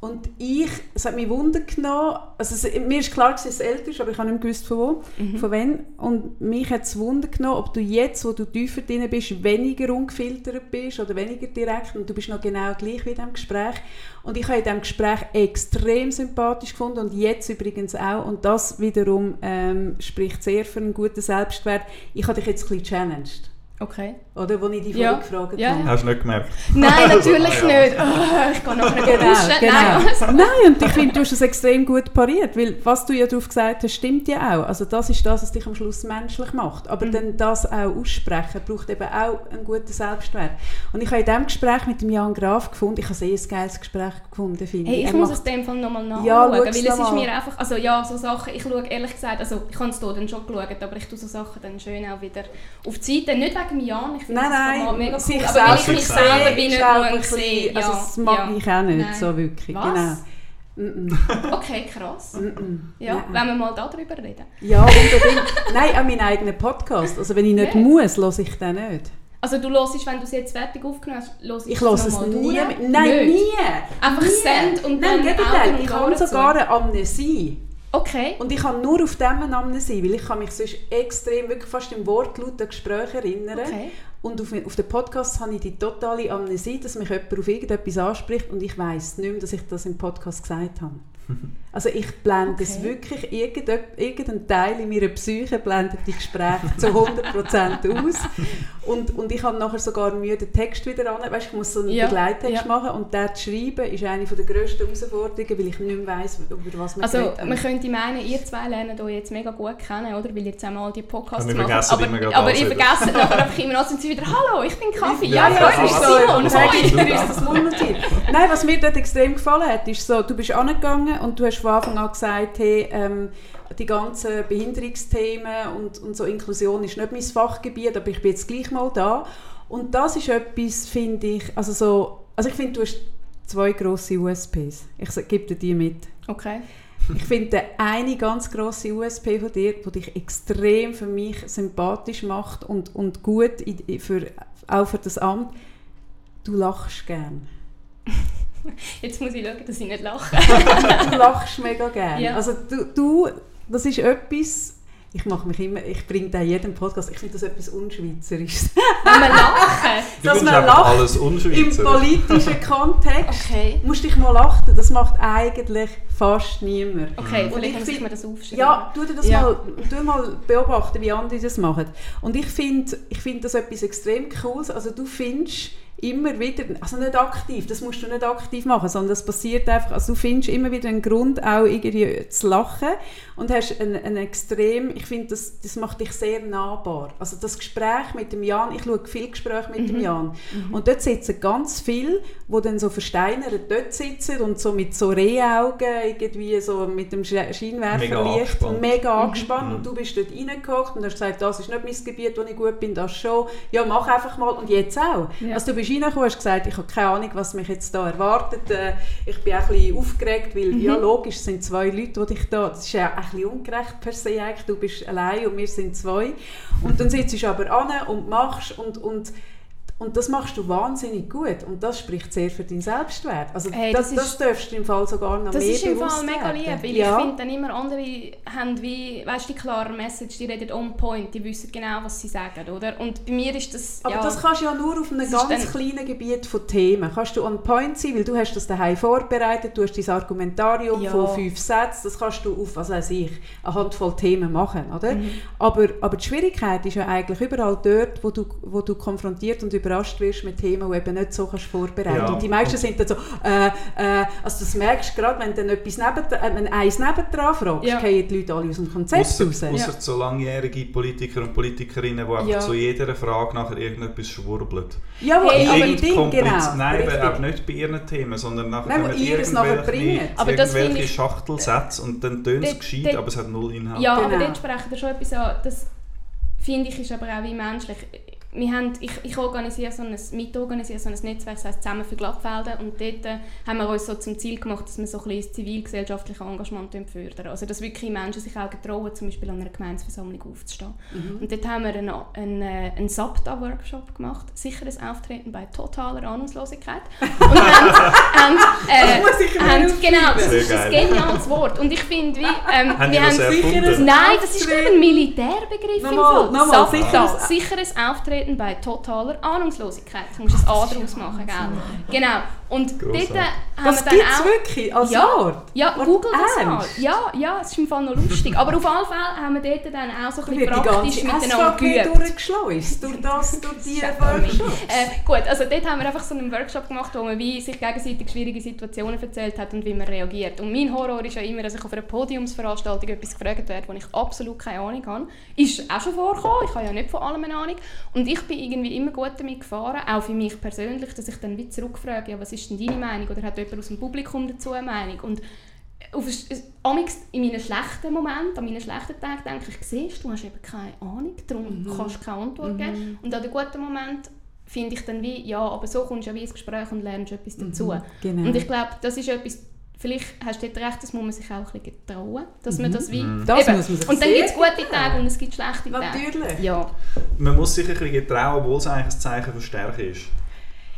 S1: und ich, es hat mich Wunder genommen, also es, mir ist klar, dass es älter ist, aber ich habe nicht gewusst, von wo,
S2: Mhm.
S1: von wann. Und mich hat es Wunder genommen, ob du jetzt, wo du tiefer drin bist, weniger ungefiltert bist oder weniger direkt und du bist noch genau gleich wie in diesem Gespräch. Und ich habe in diesem Gespräch extrem sympathisch gefunden und jetzt übrigens auch. Und das wiederum ähm, spricht sehr für einen guten Selbstwert. Ich habe dich jetzt ein bisschen challenged,
S2: Okay.
S1: oder? Wo ich dich
S2: Ja.
S1: vorher gefragt
S2: Ja.
S1: habe.
S3: Hast du nicht gemerkt?
S2: Nein, natürlich
S3: Ah, ja.
S2: nicht. Oh, ich gehe nachher
S1: Genau,
S2: duschen.
S1: genau.
S2: Nein.
S1: Nein, und ich finde, du hast es extrem gut pariert, weil was du ja darauf gesagt hast, stimmt ja auch. Also das ist das, was dich am Schluss menschlich macht. Aber
S2: Mhm.
S1: dann das auch aussprechen, braucht eben auch einen guten Selbstwert. Und ich habe in diesem Gespräch mit dem Jan Graf gefunden, ich habe sehr ein geiles Gespräch gefunden, finde
S2: Hey,
S1: ich.
S2: ich
S1: Er
S2: muss
S1: macht-
S2: es in dem Fall nochmal nachschauen,
S1: Ja,
S2: weil es ist
S1: mal.
S2: mir einfach, also ja, so Sachen, ich schaue ehrlich gesagt, also ich habe es hier dann schon geschaut, aber ich tue so Sachen dann schön auch wieder auf die Seite, nicht wegen dem Jan, ich
S1: Nein,
S2: das
S1: nein,
S2: Format mega cool, aber ich mich selber bin nicht
S1: ein bisschen-
S2: gesehen,
S1: Also
S2: ja,
S1: das mag
S2: ja.
S1: ich auch nicht
S2: Nein.
S1: so wirklich.
S2: Was?
S1: Genau.
S2: Okay, krass. Ja,
S1: Nein.
S2: wenn wir mal darüber reden.
S1: Ja, unbedingt. Nein, an meinen eigenen Podcast. Also wenn ich nicht
S2: Ja.
S1: muss, höre ich den nicht.
S2: Also du hörst, wenn du es jetzt fertig aufgenommen hast, hörst
S1: Ich höre
S2: es
S1: nie.
S2: durch?
S1: Nein,
S2: Nicht.
S1: nie.
S2: Einfach
S1: nie.
S2: send und
S1: Nein,
S2: dann
S1: im Gegenteil.
S2: und
S1: Ich habe sogar eine Amnesie.
S2: Okay.
S1: Und ich kann nur auf dem Amnesie, weil ich kann mich sonst extrem, wirklich fast im Wortlaut an Gespräche erinnern.
S2: Okay.
S1: Und auf, auf den Podcasts habe ich die totale Amnesie, dass mich jemand auf irgendetwas anspricht und ich weiß nicht mehr, dass ich das im Podcast gesagt habe. Also ich blende es
S2: Okay.
S1: wirklich, irgende- irgendein Teil in meiner Psyche blendet die Gespräche zu 100% aus. Und, und ich habe nachher sogar Mühe, den Text wieder an. Weißt, ich muss so einen
S2: Ja,
S1: Begleittext
S2: ja.
S1: machen und den zu schreiben ist eine der grössten Herausforderungen, weil ich nicht mehr weiss, über was wir
S2: Also
S1: haben.
S2: man könnte meinen, ihr zwei lernen euch jetzt mega gut kennen, oder? Weil ihr zusammen all die Podcasts
S3: Aber
S2: macht. aber aber
S3: alles
S2: ihr vergesst nachher einfach immer noch, sind sie wieder «Hallo, ich bin Kaffee».
S1: Ja,
S2: Ja,
S1: ja, es dir ist das Murmeltier. Nein, was mir dort extrem gefallen hat, ist so, du bist angegangen und du hast von Anfang an gesagt, hey, ähm, die ganzen Behinderungsthemen und, und so Inklusion ist nicht mein Fachgebiet, aber ich bin jetzt gleich mal da. Und das ist etwas, finde ich, also so, also ich finde, du hast zwei grosse USPs. Ich gebe dir die mit.
S2: Okay.
S1: Ich finde eine ganz grosse USP von dir, die dich extrem für mich sympathisch macht und, und gut für, auch für das Amt. Du lachst gern.
S2: Jetzt muss ich schauen, dass ich nicht lache.
S1: du lachst mega gern. Ja. Also du, du, das ist etwas, ich mache mich immer, ich bringe da jeden Podcast, ich finde das etwas Unschweizerisches.
S2: Wenn wir lachen.
S3: Dass man lacht alles
S1: im politischen Kontext. Okay. Musst dich mal lachen, das macht eigentlich fast niemand.
S2: Okay, und vielleicht muss ich mir das aufschreiben.
S1: Ja, tu dir das ja. mal, tu mal beobachten, wie andere das machen. Und ich finde ich find das etwas extrem Cooles. Also du findest immer wieder, also nicht aktiv, das musst du nicht aktiv machen, sondern das passiert einfach, also du findest immer wieder einen Grund auch irgendwie zu lachen und hast einen, einen extrem, ich finde, das, das macht dich sehr nahbar. Also das Gespräch mit dem Jan, ich schaue viel Gespräche mit mhm. dem Jan mhm. und dort sitzen ganz viele, die dann so versteinert dort sitzen und so mit so Rehaugen irgendwie so mit dem Scheinwerferlicht mega, mega mhm. angespannt mhm. und du bist dort reingekocht und hast gesagt, das ist nicht mein Gebiet, wo ich gut bin, das schon. Ja, mach einfach mal und jetzt auch. Ja. Also du bist reingekommen hast gesagt, ich habe keine Ahnung, was mich jetzt da erwartet. Äh, ich bin auch ein bisschen aufgeregt, weil mhm. ja logisch, es sind zwei Leute, die dich da, das ist ja ein bisschen ungerecht per se eigentlich, du bist allein und wir sind zwei. Und dann sitzt du aber an und machst und, und und das machst du wahnsinnig gut und das spricht sehr für deinen Selbstwert. Also hey, das, das, ist, das darfst du im Fall sogar noch
S2: das
S1: mehr
S2: Das ist im Fall mega lieb, weil ja. ich finde dann immer andere haben wie, weißt die klare Message, die reden on point, die wissen genau, was sie sagen, oder? Und bei mir ist das,
S1: Aber das kannst du ja nur auf einem ganz kleinen Gebiet von Themen. Kannst du on point sein, weil du hast das daheim vorbereitet, du hast dein Argumentarium ja. von fünf Sätzen, das kannst du auf, was weiß ich, eine Handvoll Themen machen, oder? Mhm. Aber, aber die Schwierigkeit ist ja eigentlich überall dort, wo du, wo du konfrontiert und überrascht wirst mit Themen, die eben nicht so kannst vorbereiten ja. Und die meisten sind dann so, äh, äh, also das merkst du gerade, wenn du etwas neben, äh, wenn eins nebendran fragst, ja. gehen die Leute alle aus dem Konzept ausser, raus.
S3: Außer ja. so langjährige Politiker und Politikerinnen, die einfach ja. zu jeder Frage nachher irgendetwas schwurbeln.
S1: Ja, wo hey, aber Ding, genau.
S3: Nein, aber nicht bei ihren Themen, sondern nachher
S1: Nein, kommen irgendwelche,
S3: aber irgendwelche Schachtelsätze und dann tönt es gescheit, aber es hat null Inhalt.
S2: Ja, genau. aber dort sprechen wir schon etwas an, das finde ich ist aber auch wie menschlich wir haben, ich, ich organisiere so ein, mitorganisiere so ein Netzwerk, das heisst «Zusammen für Glattfelden» und dort äh, haben wir uns so zum Ziel gemacht, dass wir so ein bisschen das zivilgesellschaftliche Engagement fördern. Also dass wirklich Menschen sich auch getrauen, zum Beispiel an einer Gemeinsversammlung aufzustehen. Mhm. Und dort haben wir einen, einen, äh, einen SAPTA-Workshop gemacht, sicheres Auftreten bei totaler Ahnungslosigkeit. Und haben, haben, äh, haben, genau, das ist ein geniales Wort. Und ich finde, wie, ähm,
S3: haben wir haben sicheres
S2: Nein, das ist ein Militärbegriff nochmal, im Fall. SAPTA, sicheres auftreten bei totaler Ahnungslosigkeit. Du musst ein A daraus machen, gell? Genau. Und
S1: Grossartig. dort haben das wir dann auch... wirklich als
S2: ja,
S1: Wort?
S2: Ja, google das mal. Ja, ja, es ist im Fall noch lustig. Aber auf jeden Fall haben wir dort dann auch so ein bisschen praktisch miteinander geübt.
S1: durchgeschleust durch das, durch die Workshops?
S2: Äh, gut, also dort haben wir einfach so einen Workshop gemacht, wo man wie sich gegenseitig schwierige Situationen erzählt hat und wie man reagiert. Und mein Horror ist ja immer, dass ich auf einer Podiumsveranstaltung etwas gefragt werde, wo ich absolut keine Ahnung habe. Ist auch schon vorgekommen, ich habe ja nicht von allem eine Ahnung. Und ich bin irgendwie immer gut damit gefahren, auch für mich persönlich, dass ich dann wie zurückfrage, ja, was ist denn deine Meinung oder hat jemand aus dem Publikum dazu eine Meinung? Und auf, in meinen schlechten Momenten, an meinen schlechten Tagen denke ich, siehst du, hast eben keine Ahnung, darum mhm. kannst du keine Antwort mhm. geben. Und an den guten Momenten finde ich dann wie, ja, aber so kommst du ja wie ins Gespräch und lernst etwas dazu. Mhm. Genau. Und ich glaube, das ist etwas, vielleicht hast du recht, das muss man sich auch ein bisschen getrauen, dass man das wie...
S1: Mhm. Das eben, muss man sich
S2: Und dann gibt es gute Tage und es gibt schlechte
S1: Tage. Natürlich.
S2: Ja.
S3: Man muss sich ein bisschen getrauen, obwohl es eigentlich ein Zeichen von Stärke ist.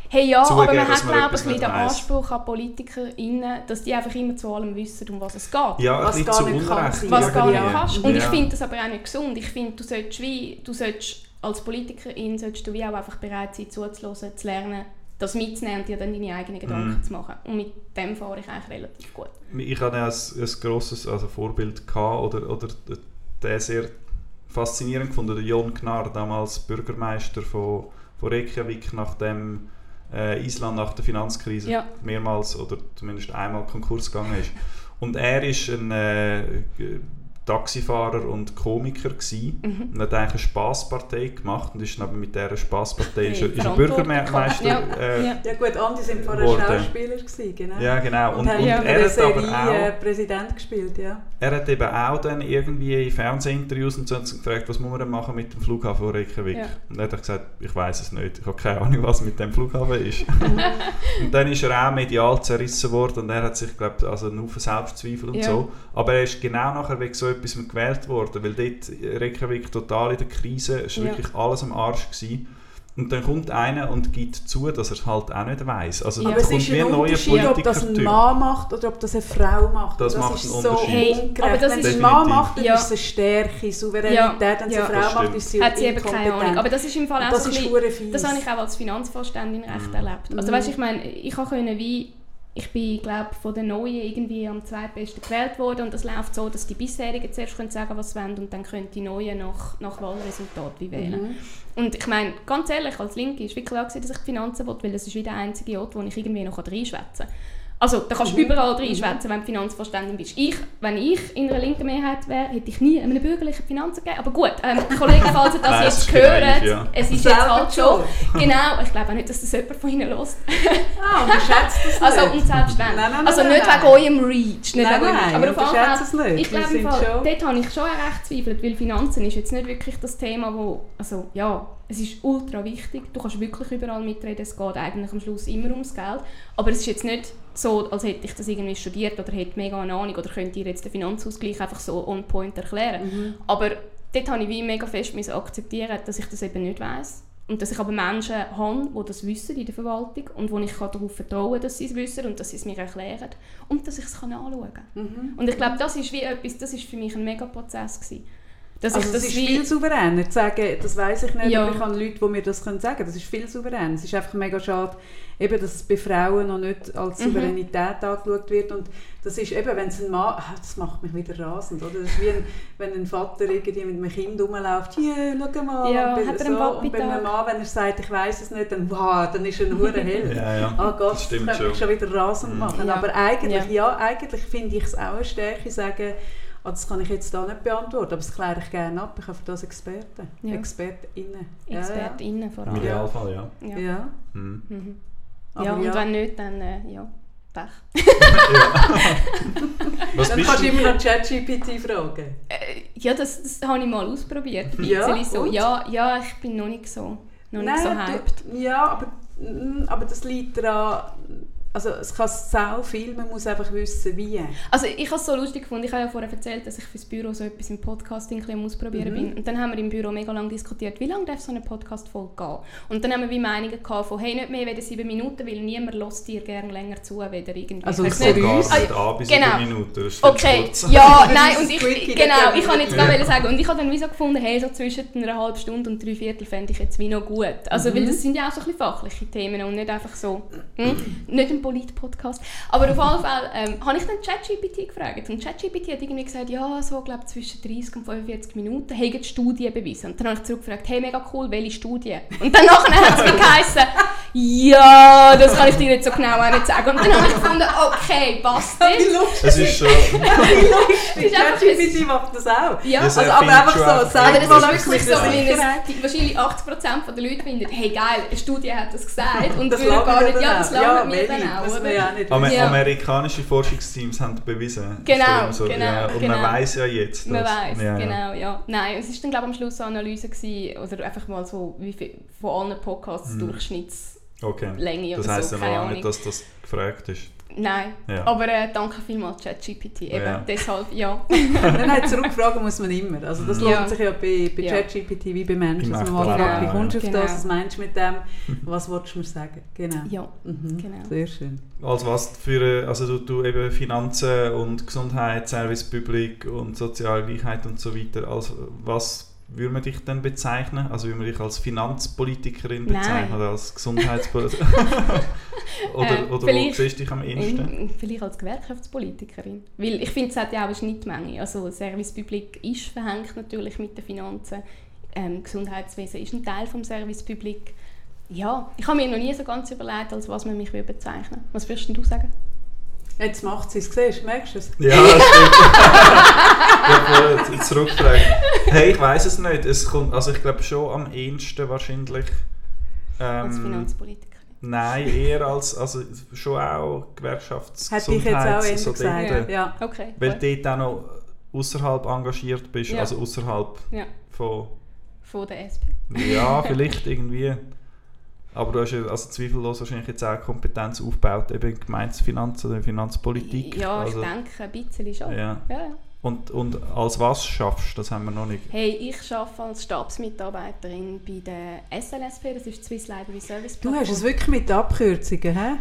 S2: Hey, ja, Zugeben, aber man hat, glaube ich, den Anspruch an PolitikerInnen, dass die einfach immer zu allem wissen, um was es geht.
S3: Ja,
S2: was
S3: gar zu nicht Unrecht.
S2: Was gar nicht kannst. Und ja. ich finde das aber auch nicht gesund. Ich finde, du solltest, wie, du solltest als Politikerin solltest du wie auch einfach bereit sein, zuzuhören, zu lernen, das mitzunehmen und dir dann deine eigenen Gedanken mm. zu machen. Und mit dem fahre ich eigentlich relativ gut.
S3: Ich hatte ein, ein grosses also Vorbild gehabt, oder, oder der sehr faszinierend gefunden, der Jon Gnarr, damals Bürgermeister von, von Reykjavik, nachdem äh, Island nach der Finanzkrise ja. mehrmals oder zumindest einmal Konkurs gegangen ist. Und er ist ein äh, Taxifahrer und Komiker gewesen,
S2: Mhm.
S3: und hat eigentlich eine Spasspartei gemacht und ist dann aber mit dieser Spasspartei ist, er- ist er Bürgermeister.
S2: Ja,
S3: äh,
S2: ja.
S1: Ja gut, Andi sind vorher. Schauspieler gewesen, genau.
S3: ja genau und,
S1: Und,
S3: und
S1: ja
S3: er hat aber
S1: Serie
S3: auch
S1: äh, Präsident gespielt, ja.
S3: Er hat eben auch dann irgendwie in Fernsehinterviews und so gefragt, was muss man denn machen mit dem Flughafen von Reykjavik?
S2: Ja.
S3: Und er hat gesagt, ich weiß es nicht, ich habe keine Ahnung, was mit dem Flughafen ist. und dann ist er auch medial zerrissen worden und er hat sich, glaube ich, also nur für Selbstzweifel und
S2: Ja.
S3: so. Aber er ist genau nachher wegen so etwas gewählt worden, weil dort Reykjavik total in der Krise, es war
S2: Ja.
S3: wirklich alles am Arsch gewesen. Und dann kommt einer und gibt zu, dass er es halt auch nicht weiß. Also
S2: Ja.
S1: es
S3: kommt
S1: ist ein
S3: ein
S1: Unterschied, ob das ein. Mann macht oder ob das eine Frau macht.
S3: Das
S1: Und
S3: macht
S1: ist
S3: einen
S1: so.
S2: Hey, aber das
S1: Wenn es ein Mann macht, dann
S2: Ja.
S1: ist es eine Stärke, Souveränität. Wenn es
S2: Ja.
S1: eine
S3: Das
S1: Frau macht, ist sie
S2: Hat sie eben keine. Ahnung. Aber das ist im Fall auch
S1: das
S2: so ein
S1: ist
S2: bisschen,
S1: hure fies.
S2: Das habe ich auch als Finanzvorständin recht erlebt. Also
S1: Mhm.
S2: weißt, ich meine, ich konnte wie ich bin, glaube von den Neuen irgendwie am zweitbesten gewählt worden und das läuft so, dass die bisherigen zuerst können sagen, was sie wollen und dann können die Neuen nach, nach Wahlresultat wählen.
S1: Mhm.
S2: Und ich meine, ganz ehrlich, als Linke ist wirklich klar gewesen, dass ich die Finanzen will, weil das ist wie der einzige Ort, wo ich irgendwie noch reinschwätzen kann. Also, da kannst du
S1: Mhm.
S2: überall reinschwätzen, wenn du Finanzvorständin bist. Ich, wenn ich in einer linken Mehrheit wäre, hätte ich nie einem bürgerlichen Finanzen gegeben. Aber gut, ähm, Kollegen, falls ihr das jetzt
S3: ist genau
S2: hört,
S3: ja.
S2: es ist
S1: Selber
S2: jetzt halt schon. Genau, ich glaube auch nicht, dass das jemand von Ihnen hört.
S1: Ah, unterschätzt das
S2: Also,
S1: nicht.
S2: und selbst wenn.
S1: Nein, nein, nein,
S2: also nicht
S1: nein.
S2: wegen eurem Reach. Nicht
S1: Nein,
S2: wegen
S1: nein.
S2: Aber auf jeden
S1: unterschätze
S2: Fall,
S1: es nicht.
S2: ich glaube, im
S1: sind
S2: Fall,
S1: schon-
S2: dort habe ich schon recht zweifelt, weil Finanzen ist jetzt nicht wirklich das Thema, wo, also ja, es ist ultra wichtig, du kannst wirklich überall mitreden, es geht eigentlich am Schluss immer ums Geld, aber es ist jetzt nicht so, als hätte ich das irgendwie studiert oder hätte mega eine Ahnung oder könnte ihr jetzt den Finanzausgleich einfach so on point erklären.
S1: Mhm.
S2: Aber dort habe ich wie mega fest müssen akzeptieren, dass ich das eben nicht weiß und dass ich aber Menschen habe, die das wissen in der Verwaltung und wo ich darauf vertrauen kann, dass sie es wissen und dass sie es mir erklären und dass ich es anschauen kann.
S1: Mhm.
S2: Und ich glaube, das ist wie etwas, das ist für mich ein mega Prozess gewesen. Dass
S1: Also
S2: ich
S1: das
S2: das
S1: ist
S2: wie,
S1: viel souveräner zu sagen, das weiß ich nicht,
S2: Ja.
S1: aber ich habe Leute, die mir das können sagen können. Das ist viel souveräner. Es ist einfach mega schade, eben, dass es bei Frauen noch nicht als
S2: Mhm.
S1: Souveränität angeschaut wird. Und das ist eben, wenn es ein Mann, ah, das macht mich wieder rasend, oder? Das ist wie ein, wenn ein Vater irgendwie mit einem Kind rumläuft, yeah, schau mal.
S2: Ja,
S1: und bei,
S2: er
S1: so, und bei einem? Mann, wenn er sagt, ich weiß es nicht, dann, wow, dann ist er ein hure Held.
S3: Ja, ja.
S1: Oh Gott,
S3: Das stimmt
S1: das könnte mich
S3: schon.
S1: wieder rasend
S3: Mhm.
S1: machen.
S2: Ja.
S1: Aber eigentlich,
S2: Ja.
S1: ja, eigentlich finde ich es auch eine Stärke, sagen, ah, das kann ich jetzt da nicht beantworten, aber das kläre ich gerne ab. Ich habe für das Experten,
S2: Ja.
S1: ExpertInnen. Ja,
S2: ExpertInnen vor
S3: Im
S2: allem.
S3: Idealfall, ja.
S2: Ja.
S1: Ja. ja.
S3: Mhm.
S2: Mhm. Ja, und
S1: ja.
S2: wenn nicht, dann äh, ja, Pech.
S3: Was
S1: Dann kannst du immer noch ChatGPT fragen.
S2: Äh, ja, das, das habe ich mal ausprobiert.
S1: Ja,
S2: so. ja, ja, ich bin noch nicht so, noch nicht so hyped.
S1: du, ja, aber, mm, aber das liegt daran, also es kann sau viel, man muss einfach wissen, wie.
S2: Also ich habe es so lustig gefunden, ich habe ja vorher erzählt, dass ich fürs Büro so etwas im Podcasting ein bisschen am ausprobieren
S1: Mhm.
S2: bin. Und dann haben wir im Büro mega lange diskutiert, wie lange darf so eine Podcast-Folge gehen. Und dann haben wir wie Meinungen gehabt von, hey, nicht mehr als sieben Minuten, weil niemand lässt dir gerne länger zu, weder irgendwie.
S1: Also
S2: weiss
S1: der
S2: nicht.
S1: uns?
S3: Gar an bis
S2: Genau.
S3: sieben Minuten. Das ist
S2: Okay,
S3: kurz.
S2: ja, nein, und ich, genau, ich kann jetzt
S3: Ja.
S2: gerade sagen, und ich habe dann wie so gefunden, hey, so zwischen einer halben Stunde und drei Viertel fände ich jetzt wie noch gut. Also, weil
S1: Mhm.
S2: das sind ja auch so ein bisschen fachliche Themen und nicht einfach so, hm, nicht ein Polit-Podcast. Aber auf jeden Fall ähm, habe ich dann ChatGPT gefragt und ChatGPT hat irgendwie gesagt, ja, so, glaube zwischen 30 und 45 Minuten haben die Studien bewiesen. Und dann habe ich zurückgefragt, hey, mega cool, welche Studie? Und dann nachher hat es mir geheißen, ja, das kann ich dir jetzt so genau auch nicht sagen. Und dann habe ich gefunden, okay, passt
S1: Wie
S2: das.
S3: ist schon...
S1: Wie lustig. ChatGPT macht das auch.
S2: Ja,
S3: Das
S1: Also, aber einfach
S3: schon
S1: so,
S3: einfach-
S1: sag
S2: Aber das
S1: mal
S2: wirklich so, die, wahrscheinlich 80% der Leute finden, hey geil, eine Studie hat das gesagt und
S1: Das langt
S2: gar
S1: mir
S2: nicht,
S1: dann
S2: ja,
S1: auch.
S2: das
S1: Ja,
S2: langt mir
S1: welche?
S2: dann
S1: ja nicht
S3: Amer
S2: Ja.
S3: Amerikanische Forschungsteams haben bewiesen.
S2: Genau,
S3: so,
S2: genau,
S3: ja. Und
S2: genau.
S3: man weiß ja jetzt,
S2: Man weiß,
S3: ja,
S2: genau, ja. Nein, es ist dann glaube ich am Schluss eine Analyse gewesen, oder einfach mal so, wie viel von allen Podcasts
S3: Mhm.
S2: Durchschnittslänge
S3: Okay.
S2: oder
S3: Das heisst
S2: so,
S3: ja
S2: keine
S3: noch
S2: Ahnung.
S3: nicht, dass das gefragt ist.
S2: Nein,
S3: Ja.
S2: aber äh, danke vielmals ChatGPT, eben,
S3: Ja.
S2: deshalb, ja.
S1: Nein, nein, zurückfragen muss man immer. Also das
S2: Ja.
S1: lohnt sich ja bei, bei
S2: Ja.
S1: ChatGPT wie bei Menschen. Dass man mal fragt, wie kommst du auf
S2: ja.
S1: das,
S2: Genau.
S1: was meinst du mit dem, was willst du mir sagen? Genau.
S2: ja.
S1: Mhm.
S2: Genau.
S1: Sehr schön.
S3: Also was für, äh, also du, du eben Finanzen und Gesundheit, Service Public und soziale Gleichheit und so weiter, also was würde man dich denn bezeichnen? Also würde man dich als Finanzpolitikerin
S2: Nein.
S3: bezeichnen oder als Gesundheitspolitikerin? oder
S2: Äh,
S3: oder wo siehst du dich am ehesten?
S2: Vielleicht als Gewerkschaftspolitikerin. Weil ich finde, es hat ja auch eine Schnittmenge. Also Service Public ist verhängt natürlich mit den Finanzen. Ähm, Gesundheitswesen ist ein Teil vom Service Public. Ja, ich habe mir noch nie so ganz überlegt, als was man mich würde bezeichnen Was würdest du sagen?
S1: Jetzt macht sie es, siehst du, merkst du es?
S3: Ja, das stimmt. ich zurückfragen. Hey, ich weiß es nicht. Es kommt, also ich glaube schon am ehesten wahrscheinlich. Ähm,
S2: Als Finanzpolitiker.
S3: Nein, eher als also schon auch Gewerkschafts
S1: Hätte ich jetzt auch eher
S3: so
S1: gesagt.
S3: dort,
S1: Ja.
S2: Okay.
S3: Weil du dort auch noch außerhalb engagiert bist,
S2: Ja.
S3: also außerhalb
S2: Ja.
S3: von
S2: Von der SP.
S3: ja, vielleicht irgendwie. Aber du hast ja also zweifellos wahrscheinlich jetzt auch Kompetenz aufgebaut, eben in Gemeindefinanz oder in Finanzpolitik.
S2: Ja,
S3: also,
S2: ich denke ein bisschen schon.
S3: Ja.
S2: Ja.
S3: Und, und als was schaffst du, das haben wir noch nicht.
S2: Hey, ich arbeite als Stabsmitarbeiterin bei der SLSP, das ist die Swiss Library Service
S1: Du
S2: Plattform.
S1: hast es wirklich mit Abkürzungen, hä?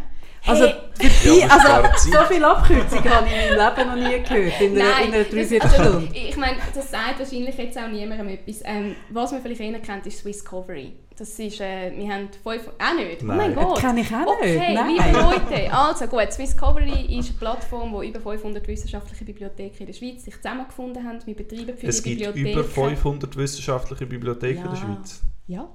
S1: Also,
S2: Hey.
S1: für dich,
S3: Ja, aber
S1: also
S3: es
S1: so
S3: wäre
S1: viele Abkürzungen habe ich in meinem Leben noch nie gehört, in einer, in einer Dreiviertelstunde.
S2: also, ich meine, das sagt wahrscheinlich jetzt auch niemandem etwas. Ähm, was man vielleicht eher kennt, ist Swisscovery. Das ist, äh, wir haben fünf... Auch nicht? Oh mein
S3: Nein.
S2: Gott.
S1: Das kenne ich auch nicht,
S2: Okay,
S1: nein.
S2: liebe Leute. Also gut, Swisscovery ist eine Plattform, wo über 500 wissenschaftliche Bibliotheken in der Schweiz sich zusammengefunden haben. Wir betreiben für
S3: Es
S2: die
S3: gibt
S2: Bibliotheken...
S3: über 500 wissenschaftliche Bibliotheken in der
S2: Ja.
S3: Schweiz.
S2: Ja,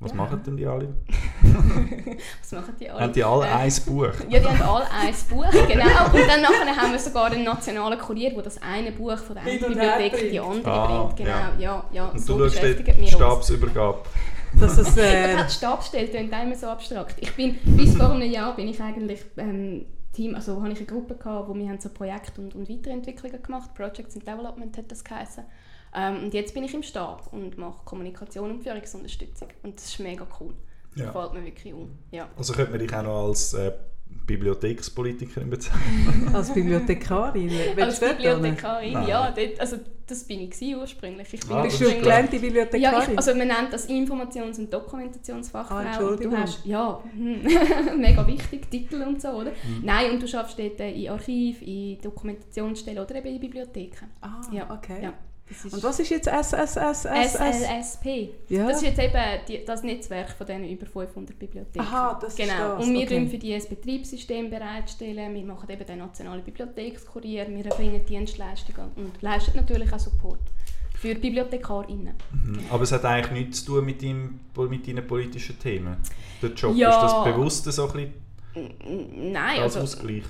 S3: Was
S2: Ja.
S3: machen denn die alle?
S2: was machen die alle?
S3: Haben die alle
S2: Äh,
S3: ein Buch?
S2: Ja, die haben alle ein Buch, genau. Und dann nachher haben wir sogar einen nationalen Kurier, der das eine Buch von der einen Bibliothek in die andere
S3: Ah,
S2: bringt. Genau,
S3: ja.
S2: ja, ja.
S3: Und
S2: so
S3: du
S2: wir uns.
S3: Stabsübergabe.
S1: Es,
S2: Aber
S1: äh,
S2: hat Stabstelle klingt immer so abstrakt. Ich bin, bis vor einem Jahr bin ich eigentlich ähm, Team, also habe ich eine Gruppe gehabt, wo wir haben so Projekte und, und Weiterentwicklungen gemacht, Projects and Development hat das geheißen. Ähm, und jetzt bin ich im Stab und mache Kommunikation und Führungsunterstützung und das ist mega cool.
S3: Ja.
S2: Gefällt mir wirklich um. Ja.
S3: Also könnte man dich auch noch als äh, Bibliothekspolitikerin bezeichnen.
S1: als Bibliothekarin,
S2: Als? Bibliothekarin,
S3: Nein.
S2: ja, dort, also das bin ich gewesen ursprünglich. Ich bin
S3: Ah,
S1: Bist du gelernte
S2: ja,
S1: Bibliothekarin?
S2: ich, also man nennt das Informations- und Dokumentationsfachfrau.
S1: Ah, Entschuldigung.
S2: du hast, ja, hm, mega wichtig, Titel und so, oder?
S3: Mhm.
S2: Nein, und du schaffst dort äh, in Archiv, in Dokumentationsstellen oder eben in Bibliotheken.
S1: ah,
S2: Ja,
S1: okay.
S2: ja. Ist
S1: Und was ist jetzt SSSSS?
S2: SLSP.
S1: Ja.
S2: Das ist jetzt eben die, das Netzwerk von diesen über 500 Bibliotheken.
S1: Aha, das ist
S2: genau.
S1: das,
S2: Und wir
S1: okay.
S2: tun für die ein Betriebssystem bereitstellen. Wir machen eben den nationalen Bibliothekskurier. Wir erbringen Dienstleistungen und leisten natürlich auch Support für BibliothekarInnen.
S3: Mhm. Aber es hat eigentlich nichts zu tun mit, deinem, mit deinen politischen Themen. Der Job,
S2: Ja.
S3: ist das bewusst so ein bisschen
S2: Nein,
S3: als
S2: also,
S3: Ausgleich?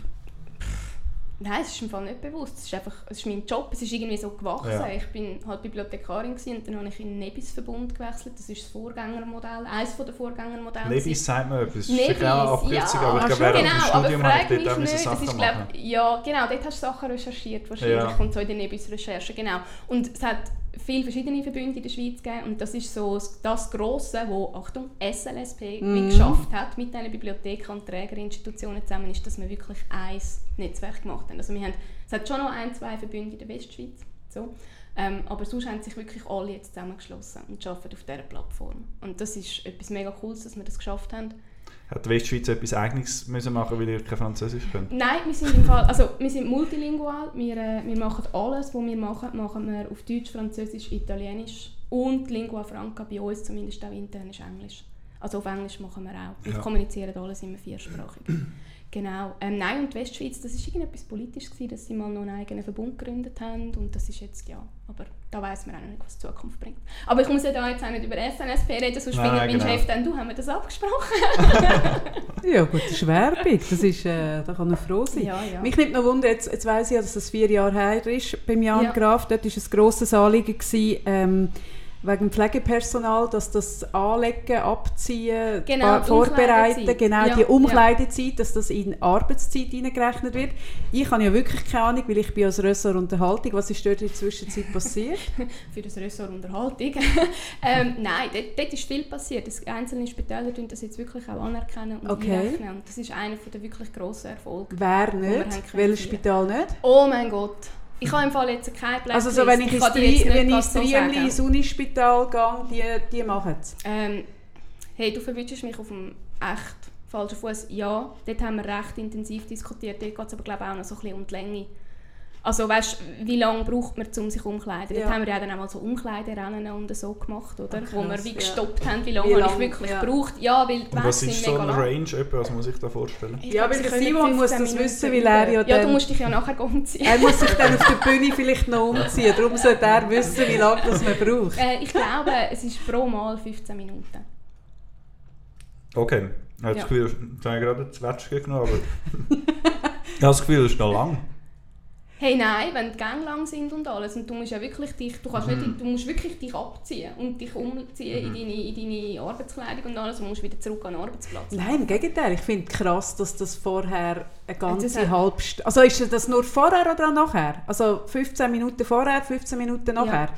S2: Nein, es ist Fall nicht bewusst. Es ist einfach, es ist mein Job, es ist irgendwie so gewachsen.
S3: Ja.
S2: Ich bin halt Bibliothekarin und dann habe ich in den Nebis-Verbund gewechselt. Das ist das Vorgängermodell, eines der Vorgängermodelle.
S3: Nebis sagt mir etwas.
S2: Nebis,
S3: auch eine Abkürzung,
S2: ja.
S3: aber ich
S1: Ach
S3: glaube, während
S2: genau,
S3: dem Studium habe ich dort auch
S2: nicht.
S3: Sachen
S2: ist, glaub, ja, genau, dort hast du Sachen recherchiert wahrscheinlich
S3: Ja.
S2: und so in den Nebis-Recherchen, genau. Und es hat viele verschiedene Verbünde in der Schweiz gegeben und das ist so das- Grosse, wo, Achtung, SLSP
S1: Mhm.
S2: geschafft hat mit diesen Bibliotheken und Trägerinstitutionen zusammen, ist, dass wir wirklich ein Netzwerk gemacht haben. Also wir haben, es hat schon noch ein, zwei Verbünde in der Westschweiz, so. Ähm, aber sonst haben sich wirklich alle jetzt zusammengeschlossen und arbeiten auf dieser Plattform. Und das ist etwas mega Cooles, dass wir das geschafft haben.
S3: Hat die Westschweiz etwas Eigenes müssen machen, weil ihr kein Französisch könnt?
S2: Nein, wir sind im Fall, also wir sind multilingual. Wir, äh, wir machen alles, was wir machen, machen wir auf Deutsch, Französisch, Italienisch und Lingua Franca bei uns zumindest auch intern ist Englisch. Also auf Englisch machen wir auch. Wir
S3: Ja.
S2: kommunizieren alles immer viersprachig. Genau. Ähm, nein, und die Westschweiz, das war irgendetwas Politisches, gewesen, dass sie mal noch einen eigenen Verbund gegründet haben und das ist jetzt, ja, aber da weiß man auch noch nicht, was die Zukunft bringt. Aber ich muss ja da jetzt auch nicht über SNSP reden, sonst
S3: Nein,
S2: findet mein
S3: genau.
S2: Chef dann, du, haben wir das abgesprochen?
S1: Ja gut, das ist Werbung. Das ist, äh, da kann er froh sein.
S2: Ja, ja.
S1: Mich nimmt noch Wunder, jetzt, jetzt weiss ich ja, dass das vier Jahre her ist beim Jan
S2: Ja.
S1: Graf. Dort war ein grosses Anliegen, gewesen, ähm, wegen Pflegepersonal, dass das Anlegen, Abziehen,
S2: Genau, die
S1: Vorbereiten, genau
S2: Ja,
S1: die
S2: ja.
S1: Umkleidezeit, dass das in Arbeitszeit hineingerechnet wird. Ich habe ja wirklich keine Ahnung, weil ich bin als Ressort Unterhaltung. Was ist dort in der Zwischenzeit passiert?
S2: für das Ressort Unterhaltung. ähm, nein, dort, dort ist viel passiert. Das einzelne Spitäler tun das jetzt wirklich auch anerkennen und
S1: Okay.
S2: einrechnen. Und das ist einer der wirklich grossen Erfolge.
S1: Wer nicht? Welches. Spital nicht?
S2: Oh mein Gott. Ich habe im Fall jetzt keine Blacklist.
S1: Also so, wenn ich, ins, wenn ich ins
S2: so
S1: Triemli
S2: sagen.
S1: ins Unispital gehe, die, die machen es.
S2: Ähm, hey, du verwünschst mich auf dem echt falschen Fuß. Ja, dort haben wir recht intensiv diskutiert. Dort geht es aber glaube ich auch noch so ein bisschen um die Länge. Also weißt, wie lange braucht man, um sich umzukleiden?
S1: Ja.
S2: Dort haben wir ja dann auch mal so Umkleiderennen und so gemacht, oder?
S1: Ach,
S2: Wo wir wie
S1: ja.
S2: gestoppt haben, wie lange
S1: Wie
S2: habe ich
S1: lang,
S2: wirklich
S1: ja.
S2: gebraucht. Ja, weil die
S3: Und was ist
S2: sind
S3: so
S2: mega
S3: ein
S2: lang.
S3: Range, etwa, was muss ich da vorstellen?
S2: Ich
S1: Ja, weil der Simon muss
S2: 15
S1: das
S2: Minuten
S1: wissen, weil er ja
S2: Ja, du musst dich ja nachher umziehen.
S1: Er muss sich dann auf der Bühne vielleicht noch umziehen. Darum sollte er wissen, wie lange das man braucht.
S2: Äh, ich glaube, es ist pro Mal 15 Minuten.
S3: Okay. Ich habe
S2: Ja.
S3: das Gefühl, jetzt habe ich gerade das Zwetschge genommen, aber Ich habe das Gefühl, das ist noch lang.
S2: Hey, nein, wenn die Gänge lang sind und alles und du musst ja wirklich dich, du kannst
S3: Mhm.
S2: nicht, du musst wirklich dich abziehen und dich umziehen in, deine, in deine Arbeitskleidung und alles und musst wieder zurück an den Arbeitsplatz.
S1: Nein, im Gegenteil. Ich finde krass, dass das vorher eine ganze halbe Stunde... Also ist das nur vorher oder auch nachher? Also 15 Minuten vorher, 15 Minuten nachher?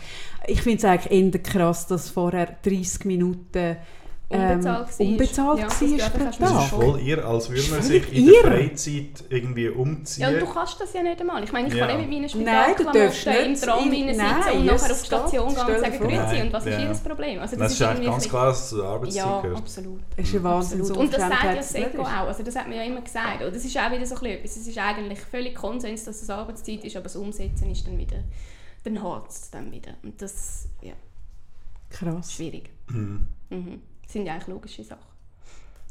S1: Ich finde es eigentlich eher krass, dass vorher 30 Minuten
S2: Unbezahlt war.
S1: unbezahlt
S2: Ja,
S1: war
S2: du
S1: pro
S3: Das ist voll ihr, als würde man sich in der. Freizeit irgendwie umziehen.
S2: Ja, und du kannst das ja nicht einmal. Ich meine, ich
S3: Ja.
S2: kann nicht mit meinen
S1: du
S2: Spitalklamotten im Tram
S1: in-
S2: rein sitzen
S1: Nein,
S2: und nachher auf die Station gehen und sagen. «Grüezi» und was ist
S3: Ja.
S2: ihr Problem? Also,
S3: das, ist eigentlich ganz klar, dass es zur Arbeitszeit
S2: Ja,
S3: gehört.
S2: absolut.
S1: Das ist eine
S2: Absolut. Und das sagt ja das Ego auch. Also das hat man ja immer gesagt. Und das ist auch wieder so ein bisschen etwas. Es ist eigentlich völlig Konsens, dass es Arbeitszeit ist, aber das Umsetzen ist dann wieder, dann hakt es dann wieder. Und das ja, ist
S1: Krass.
S2: schwierig.
S3: Mhm.
S2: Mhm. Das sind ja eigentlich logische Sachen.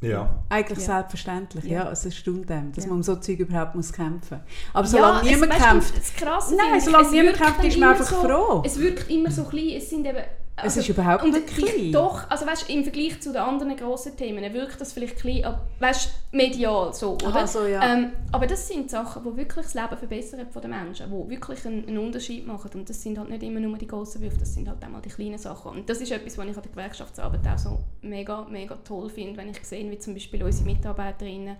S3: Ja.
S1: Eigentlich
S2: Ja.
S1: selbstverständlich, ja.
S2: Ja.
S1: Es erstaunt einem, dass
S2: Ja.
S1: man um so Zeug überhaupt muss kämpfen muss. Aber
S2: Ja,
S1: solange
S2: es-
S1: niemand
S2: weißt du,
S1: kämpft...
S2: Das Krasse
S1: Nein, solange
S2: es
S1: niemand kämpft, ist man
S2: immer
S1: einfach
S2: so,
S1: froh.
S2: Es wirkt immer so klein. Es sind eben...
S1: Es ist überhaupt
S2: und
S1: nicht klein.
S2: Doch, also weißt, im Vergleich zu den anderen grossen Themen wirkt das vielleicht klein, weißt, medial so, oder?
S1: Aha, so, ja.
S2: ähm, aber das sind Sachen, die wirklich das Leben verbessern von den Menschen, die wirklich einen, einen Unterschied machen. Und das sind halt nicht immer nur die grossen Würfe, das sind halt auch mal die kleinen Sachen. Und das ist etwas, was ich an der Gewerkschaftsarbeit auch so mega, mega toll finde, wenn ich sehe, wie zum Beispiel unsere Mitarbeiterinnen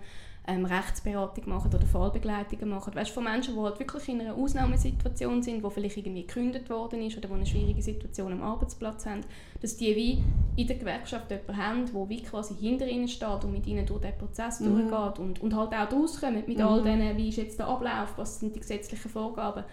S2: ähm, Rechtsberatung machen oder Fallbegleitungen machen. Weißt, von Menschen, die halt wirklich in einer Ausnahmesituation sind, wo vielleicht irgendwie gekündigt worden ist oder die eine schwierige Situation am Arbeitsplatz haben, dass die wie in der Gewerkschaft jemanden haben, der wie quasi hinter ihnen steht und mit ihnen durch den Prozess
S1: Mhm.
S2: durchgeht und, und halt auch rauskommen mit all denen, wie ist jetzt der Ablauf, was sind die gesetzlichen Vorgaben.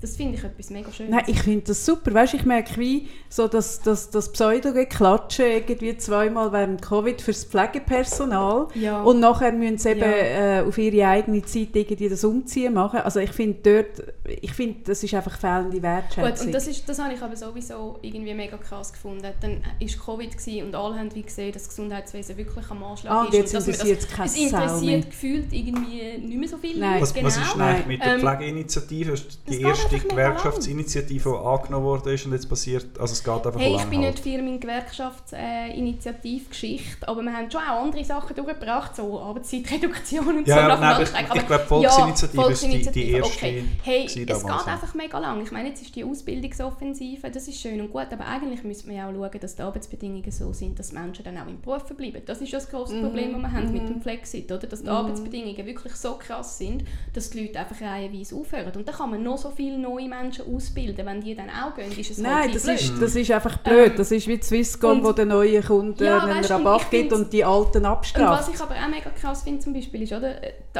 S2: Das finde ich etwas mega Schönes.
S1: Nein, ich finde das super. Weißt, ich merke wie so, dass das, das Pseudo-Geklatschen irgendwie zweimal während Covid fürs Pflegepersonal
S2: Ja.
S1: und nachher müssen sie eben
S2: Ja.
S1: äh, auf ihre eigene Zeit irgendwie das Umziehen machen. Also ich finde dort, ich finde, das ist einfach fehlende Wertschätzung.
S2: Gut, und das, ist, das habe ich aber sowieso irgendwie mega krass gefunden. Dann war Covid und alle haben wie gesehen, dass das Gesundheitswesen wirklich am Anschlag
S1: Ah,
S2: ist.
S1: und jetzt
S2: dass man
S1: interessiert es keine
S2: Es interessiert gefühlt irgendwie nicht mehr so viele
S1: Nein.
S2: Leute.
S3: Was,
S2: genau.
S3: was ist eigentlich mit der
S2: Ähm,
S3: Pflegeinitiative? Das ist
S2: das
S3: die
S2: geht
S3: erste
S2: einfach mega
S3: Gewerkschaftsinitiative, die angenommen worden ist und jetzt passiert, also es geht einfach
S2: Hey, ich bin
S3: halt.
S2: nicht Firma in Gewerkschaftsinitiativgeschichte, aber wir haben schon auch andere Sachen durchgebracht, so Arbeitszeitreduktion und
S3: Ja,
S2: so
S3: ja,
S2: nach dem
S3: nein, aber
S2: Landstreik.
S3: ich- ich glaube,
S2: ja,
S3: Volksinitiative ist die- die
S2: Volksinitiative,
S3: erste
S2: Okay. Hey, es geht einfach mega lang. Ich meine, jetzt ist die Ausbildungsoffensive, das ist schön und gut, aber eigentlich müsste man ja auch schauen, dass die Arbeitsbedingungen so sind, dass Menschen dann auch im Beruf bleiben. Das ist ja das grosse Problem, das wir haben mit dem Flexit, oder? Dass die Arbeitsbedingungen wirklich so krass sind, dass die Leute einfach reihenweise aufhören. Und dann kann man noch so viele neue Menschen ausbilden. Wenn die dann auch gehen, ist es
S1: Nein,
S2: halt
S1: das
S2: blöd.
S1: ist, das ist einfach blöd.
S2: Ähm,
S1: das ist wie Swisscom, wo den neuen Kunden
S2: Ja,
S1: einen
S2: weißt
S1: Rabatt gibt und die alten
S2: Und was
S1: abstraft.
S2: ich aber auch mega krass finde zum Beispiel ist, oder, die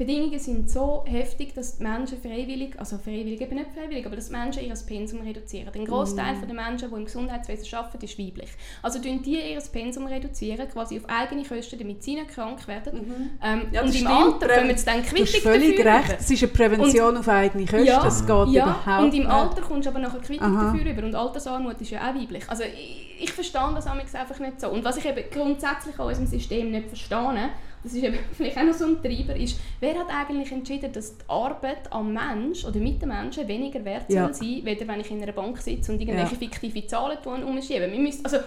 S2: Arbeitsbedingungen sind so heftig, dass die Menschen freiwillig, also freiwillig eben nicht freiwillig, aber dass die Menschen ihr Pensum reduzieren. Der Großteil
S1: Mhm.
S2: der Menschen, die im Gesundheitswesen arbeiten, ist weiblich. Also tun die ihr Pensum reduzieren, quasi auf eigene Kosten, damit sie nicht krank werden. Ähm,
S1: Mhm. Ja,
S2: und
S1: das
S2: im
S1: stimmt.
S2: Alter kommen sie dann Quittung
S1: völlig
S2: dafür
S1: recht.
S2: über.
S1: Es ist eine Prävention auf eigene Kosten.
S2: Ja,
S1: Es geht
S2: ja,
S1: überhaupt
S2: und im
S1: nicht.
S2: Alter kommst du aber nachher Quittung
S1: Aha.
S2: dafür über. Und Altersarmut ist ja auch weiblich. Also ich, ich verstehe das einfach nicht so. Und was ich eben grundsätzlich an unserem System nicht verstehe, das ist eben vielleicht auch noch so ein Treiber, ist, wer hat eigentlich entschieden, dass die Arbeit am Mensch oder mit den Menschen weniger wert
S1: Ja.
S2: soll sein, weder wenn ich in einer Bank sitze und irgendwelche
S1: Ja.
S2: fiktive Zahlen tue und umschiebe. Wir müssen, also,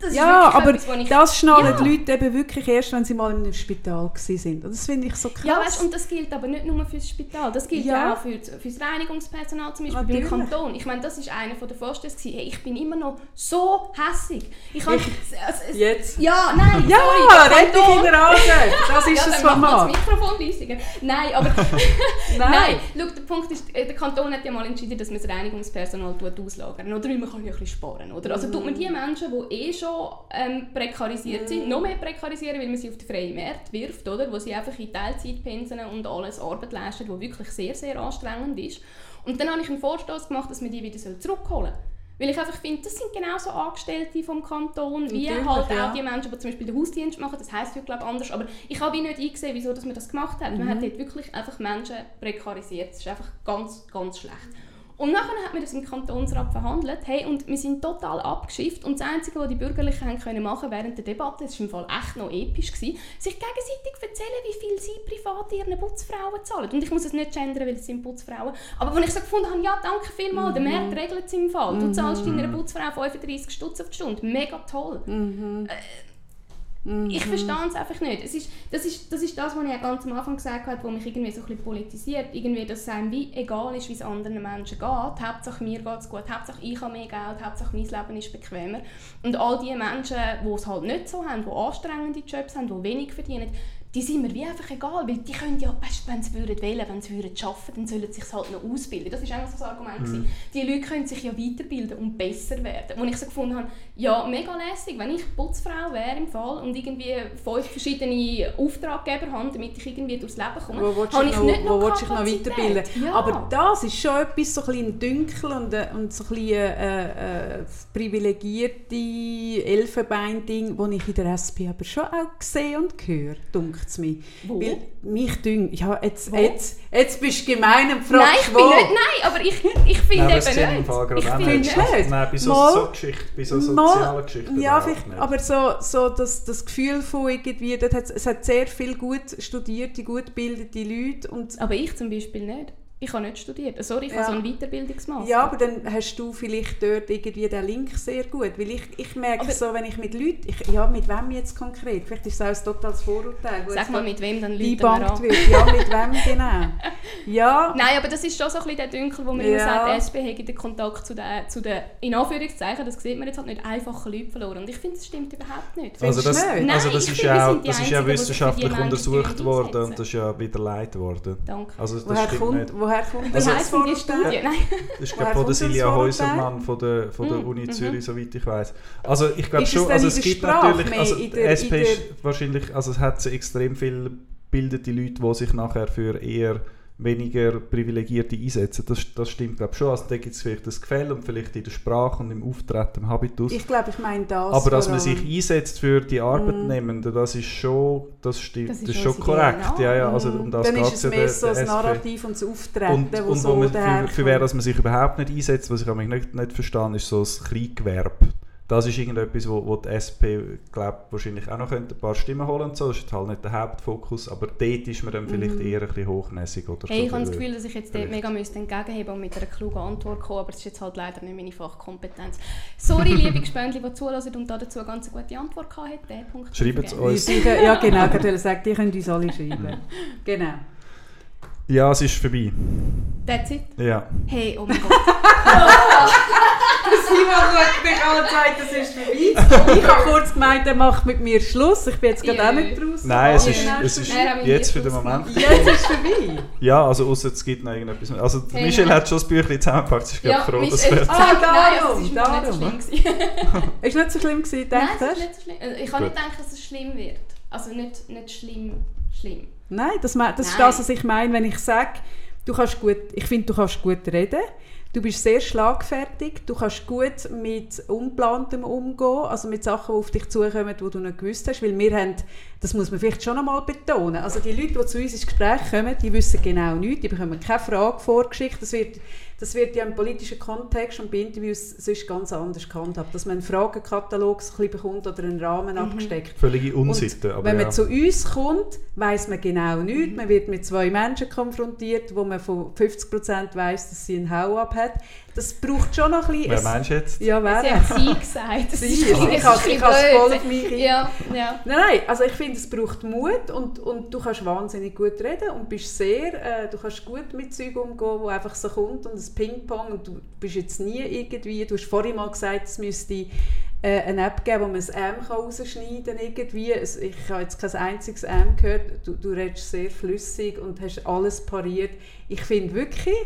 S2: das
S1: Ja, aber
S2: etwas,
S1: das schnallen
S2: Ja.
S1: die Leute eben wirklich erst, wenn sie mal in einem Spital sind. Und das finde ich so krass.
S2: Ja, weißt, und das gilt aber nicht nur fürs Spital, das gilt
S1: Ja.
S2: ja, auch für, fürs Reinigungspersonal zum Beispiel
S1: Natürlich.
S2: beim Kanton. Ich meine, das ist einer der Vorstellungen, hey, ich bin immer noch so hässig. Ich habe... Also,
S1: Jetzt?
S2: Ja, nein,
S1: Ja,
S2: sorry,
S1: dich
S2: Kanton-
S1: in der Nase! Das ist
S2: ja,
S1: das Format.
S2: das Mikrofon leiser. Nein, aber...
S1: Nein.
S2: Nein, schau, der Punkt ist, äh, der Kanton hat ja mal entschieden, dass man das Reinigungspersonal auslagern Oder weil man kann ja ein bisschen sparen, oder? Also tut man die Menschen, die eh schon ähm, prekarisiert sind, noch mehr prekarisieren, weil man sie auf den freien Markt wirft, oder? Wo sie einfach in Teilzeitpensen und alles Arbeit leisten, die wirklich sehr, sehr anstrengend ist. Und dann habe ich einen Vorstoß gemacht, dass man die wieder zurückholen soll. Weil ich einfach finde, das sind genauso Angestellte vom Kanton, wie
S1: Natürlich,
S2: halt
S1: ja.
S2: auch die Menschen, die zum Beispiel den Hausdienst machen. Das heisst ja, glaube ich, anders. Aber ich habe nicht eingesehen, wieso dass man das gemacht hat. Man
S1: Mhm.
S2: hat dort wirklich einfach Menschen prekarisiert. Das ist einfach ganz, ganz schlecht. Und nachher hat man das im Kantonsrat verhandelt. Hey, und wir sind total abgeschifft. Und das Einzige, was die Bürgerlichen haben können machen während der Debatte, das war im Fall echt noch episch, gewesen, sich gegenseitig erzählen, wie viel sie privat ihren Putzfrauen zahlen. Und ich muss es nicht gendern, weil es sind Putzfrauen. Aber als ich so gefunden habe, ja, danke vielmals, der Markt regelt es im Fall. Du zahlst deiner Putzfrau 35 Stutz auf die Stunde. Mega toll. Ich verstehe es einfach nicht. Es ist, das, ist, das ist das, was ich ganz am Anfang gesagt habe, was mich irgendwie so ein bisschen politisiert. Irgendwie, dass es einem wie egal ist, wie es anderen Menschen geht. Hauptsache mir geht es gut, Hauptsache ich habe mehr Geld, Hauptsache mein Leben ist bequemer. Und all die Menschen, die es halt nicht so haben, die anstrengende Jobs haben, die wenig verdienen, die sind mir wie einfach egal, weil die können ja, weißt, wenn sie würden wählen, wenn sie würden arbeiten, dann sollen sie sich halt noch ausbilden. Das ist einfach so das Argument. Mhm. Die Leute können sich ja weiterbilden und besser werden. Wo ich so gefunden habe, ja, mega lässig, wenn ich Putzfrau wäre im Fall und irgendwie fünf verschiedene Auftraggeber habe, damit ich irgendwie durchs Leben komme,
S1: wo habe ich noch, nicht noch, wo noch weiterbilden. Ja. Aber das ist schon etwas so ein Dünkel und, äh, und so ein bisschen äh, äh, privilegierte Elfenbein-Ding, das ich in der SP aber schon auch sehe und höre, dunkel es mich. Wo? Weil mich dünkt, ja, jetzt, jetzt, jetzt bist du gemein und fragst
S2: Nein, ich bin nicht, nein, aber ich, ich finde eben nicht.
S3: Ich finde nicht. nicht. Nein, bei so, so Geschichten, bei so sozialen Geschichten
S1: Ja, vielleicht, aber so, so das, das Gefühl von irgendwie, dort hat, es hat sehr viele gut studierte, gut gebildete Leute. Und
S2: aber ich zum Beispiel nicht. Ich habe nicht studiert. Sorry, ich ja. habe so einen Weiterbildungsmaster.
S1: Ja, aber dann hast du vielleicht dort irgendwie den Link sehr gut. Weil ich, ich merke aber so, wenn ich mit Leuten... Ich, ja, mit wem jetzt konkret? Vielleicht ist es auch ein totales Vorurteil.
S2: Sag mal, mit wem dann Leute
S1: wird. Ja, mit wem genau. Ja.
S2: Nein, aber das ist schon so ein bisschen der Dünkel, wo man ja. immer sagt, die SP hat den Kontakt zu den, zu den, in Anführungszeichen, das sieht man jetzt halt nicht, einfachen Leuten verloren. Und ich finde, das stimmt überhaupt nicht.
S3: Also das, Nein, also das ist ja auch, das ist ja wissenschaftlich untersucht worden und das ist ja widerlegt worden.
S2: Danke.
S3: Also das woher
S1: stimmt kommt, nicht. Woher kommt
S2: das? Also, die Studie? Nein.
S3: Das ist glaube von der Silja Häusermann von der, von der mm, Uni mhm. Zürich, soweit ich weiß. Also ich glaube schon, also es gibt natürlich, also der, SP ist wahrscheinlich, also es hat extrem viele bildete Leute, die sich nachher für eher weniger Privilegierte einsetzen. Das, das stimmt, glaube schon. Also da gibt es vielleicht das Gefälle und vielleicht in der Sprache und im Auftreten, im Habitus.
S1: Ich glaube, ich meine das.
S3: Aber dass man sich einsetzt für die Arbeitnehmenden, mm. das ist schon, das stimmt, das ist, das ist schon korrekt. Ja, ja, also um das
S1: Dann ist es mehr so das Narrativ und das Auftreten,
S3: und, wo und so wo man, für, für wer dass man sich überhaupt nicht einsetzt, was ich nicht, nicht verstehe, ist so das Kleingewerbe das ist irgendetwas, wo, wo die SP glaub, wahrscheinlich auch noch ein paar Stimmen holen könnte. Das ist halt nicht der Hauptfokus, aber dort ist man dann vielleicht mhm. eher ein bisschen hochnäsig. Oder
S2: hey, so ich habe das Gefühl, dass ich jetzt dort mega müsste entgegenheben und mit einer klugen Antwort kommen, aber das ist jetzt halt leider nicht meine Fachkompetenz. Sorry, liebe Gespöntli, die zulassen und dazu eine ganz gute Antwort
S3: hatten. Schreibt es uns.
S1: Ja genau, ich sagen, die können uns alle schreiben. genau.
S3: Ja, es ist vorbei.
S2: That's it?
S3: Ja.
S2: Hey, oh mein Gott.
S1: Simon schaut mich an und sagt, das ist vorbei. Ich habe kurz gemeint, er macht mit mir Schluss. Ich bin jetzt gerade auch nicht draußen.
S3: Nein, es ist, es ist jetzt für den Moment.
S1: Jetzt ist es vorbei.
S3: Ja, also außer es gibt noch irgendetwas. Also hey, Michelle nein. hat schon das Büchlein zusammengepackt. Ich bin ja, froh, dass
S2: es
S1: Ah,
S2: darum, darum. Ist nicht so schlimm
S1: ist nicht so schlimm gewesen,
S2: Nein, es ist nicht so schlimm. Also, ich habe nicht gedacht, dass es schlimm wird. Also nicht, nicht schlimm, schlimm.
S1: Nein, das, das Nein. ist das, was ich meine, wenn ich sage, du kannst gut, ich finde, du kannst gut reden. Du bist sehr schlagfertig, du kannst gut mit Unplantem umgehen, also mit Sachen, die auf dich zukommen, die du nicht gewusst hast, weil wir haben, das muss man vielleicht schon einmal betonen, also die Leute, die zu uns ins Gespräch kommen, die wissen genau nichts, die bekommen keine Frage vorgeschickt, das wird das wird ja im politischen Kontext und bei Interviews sonst ganz anders gehandhabt, dass man einen Fragenkatalog ein bekommt oder einen Rahmen mhm. abgesteckt.
S3: Völlige Unsitte.
S1: wenn man zu uns kommt, weiß man genau nichts. Mhm. Man wird mit zwei Menschen konfrontiert, wo man von 50% weiß, dass sie einen Hau-Up hat das braucht schon noch ein bisschen...
S3: Wer meinst du jetzt?
S1: Ja, wer?
S2: Sie hat sie gesagt.
S1: Sie, ich habe es voll auf mich...
S2: Ja, ja.
S1: Nein, nein, also ich finde, es braucht Mut und, und du kannst wahnsinnig gut reden und bist sehr... Äh, du kannst gut mit Zeug umgehen, wo einfach so kommt und ein Ping-Pong und du bist jetzt nie irgendwie... Du hast vorhin mal gesagt, es müsste äh, eine App geben, wo man das M rausschneiden kann irgendwie. Ich habe jetzt kein einziges M gehört. Du, du redest sehr flüssig und hast alles pariert. Ich finde wirklich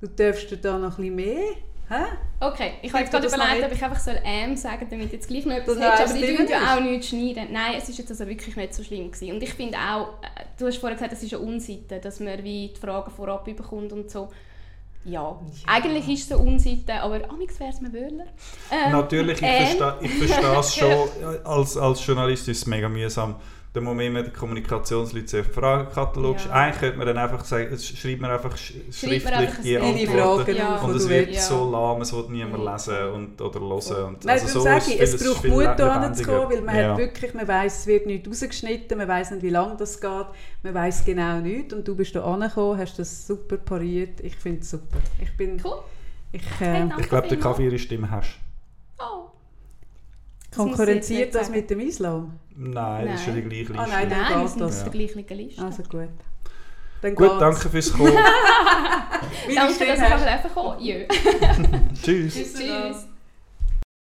S1: Du darfst dir da noch ein bisschen mehr. Hä?
S2: Okay, ich habe gerade überlegt, ob ich einfach soll «ähm» sagen damit jetzt gleich noch etwas hättest, aber die tun ja auch nichts schneiden. Nein, es ist jetzt also wirklich nicht so schlimm gewesen. Und ich finde auch, äh, du hast vorhin gesagt, es ist eine Unseite, dass man wie die Fragen vorab bekommt und so. Ja, ja. eigentlich ist es eine Unseite, aber amigs wäre es mir wohler.
S3: Ähm, Natürlich, ich ähm. verstehe, ich verstehe es schon. Als, als Journalist ist es mega mühsam dann muss man immer die Kommunikationsleute sehr Fragenkatalog ja. Eigentlich könnte man dann einfach sagen, schreibt man einfach schriftlich einfach die Antworten ja. und es wird ja. so lahm, es wird niemand lesen und, oder hören. Und,
S1: Nein, also so sage ich, es braucht Mut da zu kommen, weil man ja. hat wirklich, man weiss, es wird nicht rausgeschnitten, man weiss nicht, wie lange das geht, man weiss genau nichts und du bist da angekommen, hast das super pariert, ich finde es super. Ich bin...
S2: Cool.
S3: Ich, äh, ich glaube, der Kaffee ihre Stimme hast.
S2: Oh.
S1: Konkurrenziert das mit dem Islam?
S3: Nein, das ist ja die
S2: Nein.
S3: gleiche Liste.
S1: Ah, nein,
S2: Nein,
S1: dann
S2: wir
S1: geht das.
S2: auf der gleichen Liste.
S1: Also gut. Dann
S3: Gut,
S1: geht's.
S3: danke fürs Kommen.
S2: Danke, dass ich
S1: hast-
S2: einfach kommen Jö.
S3: Tschüss.
S2: Tschüss.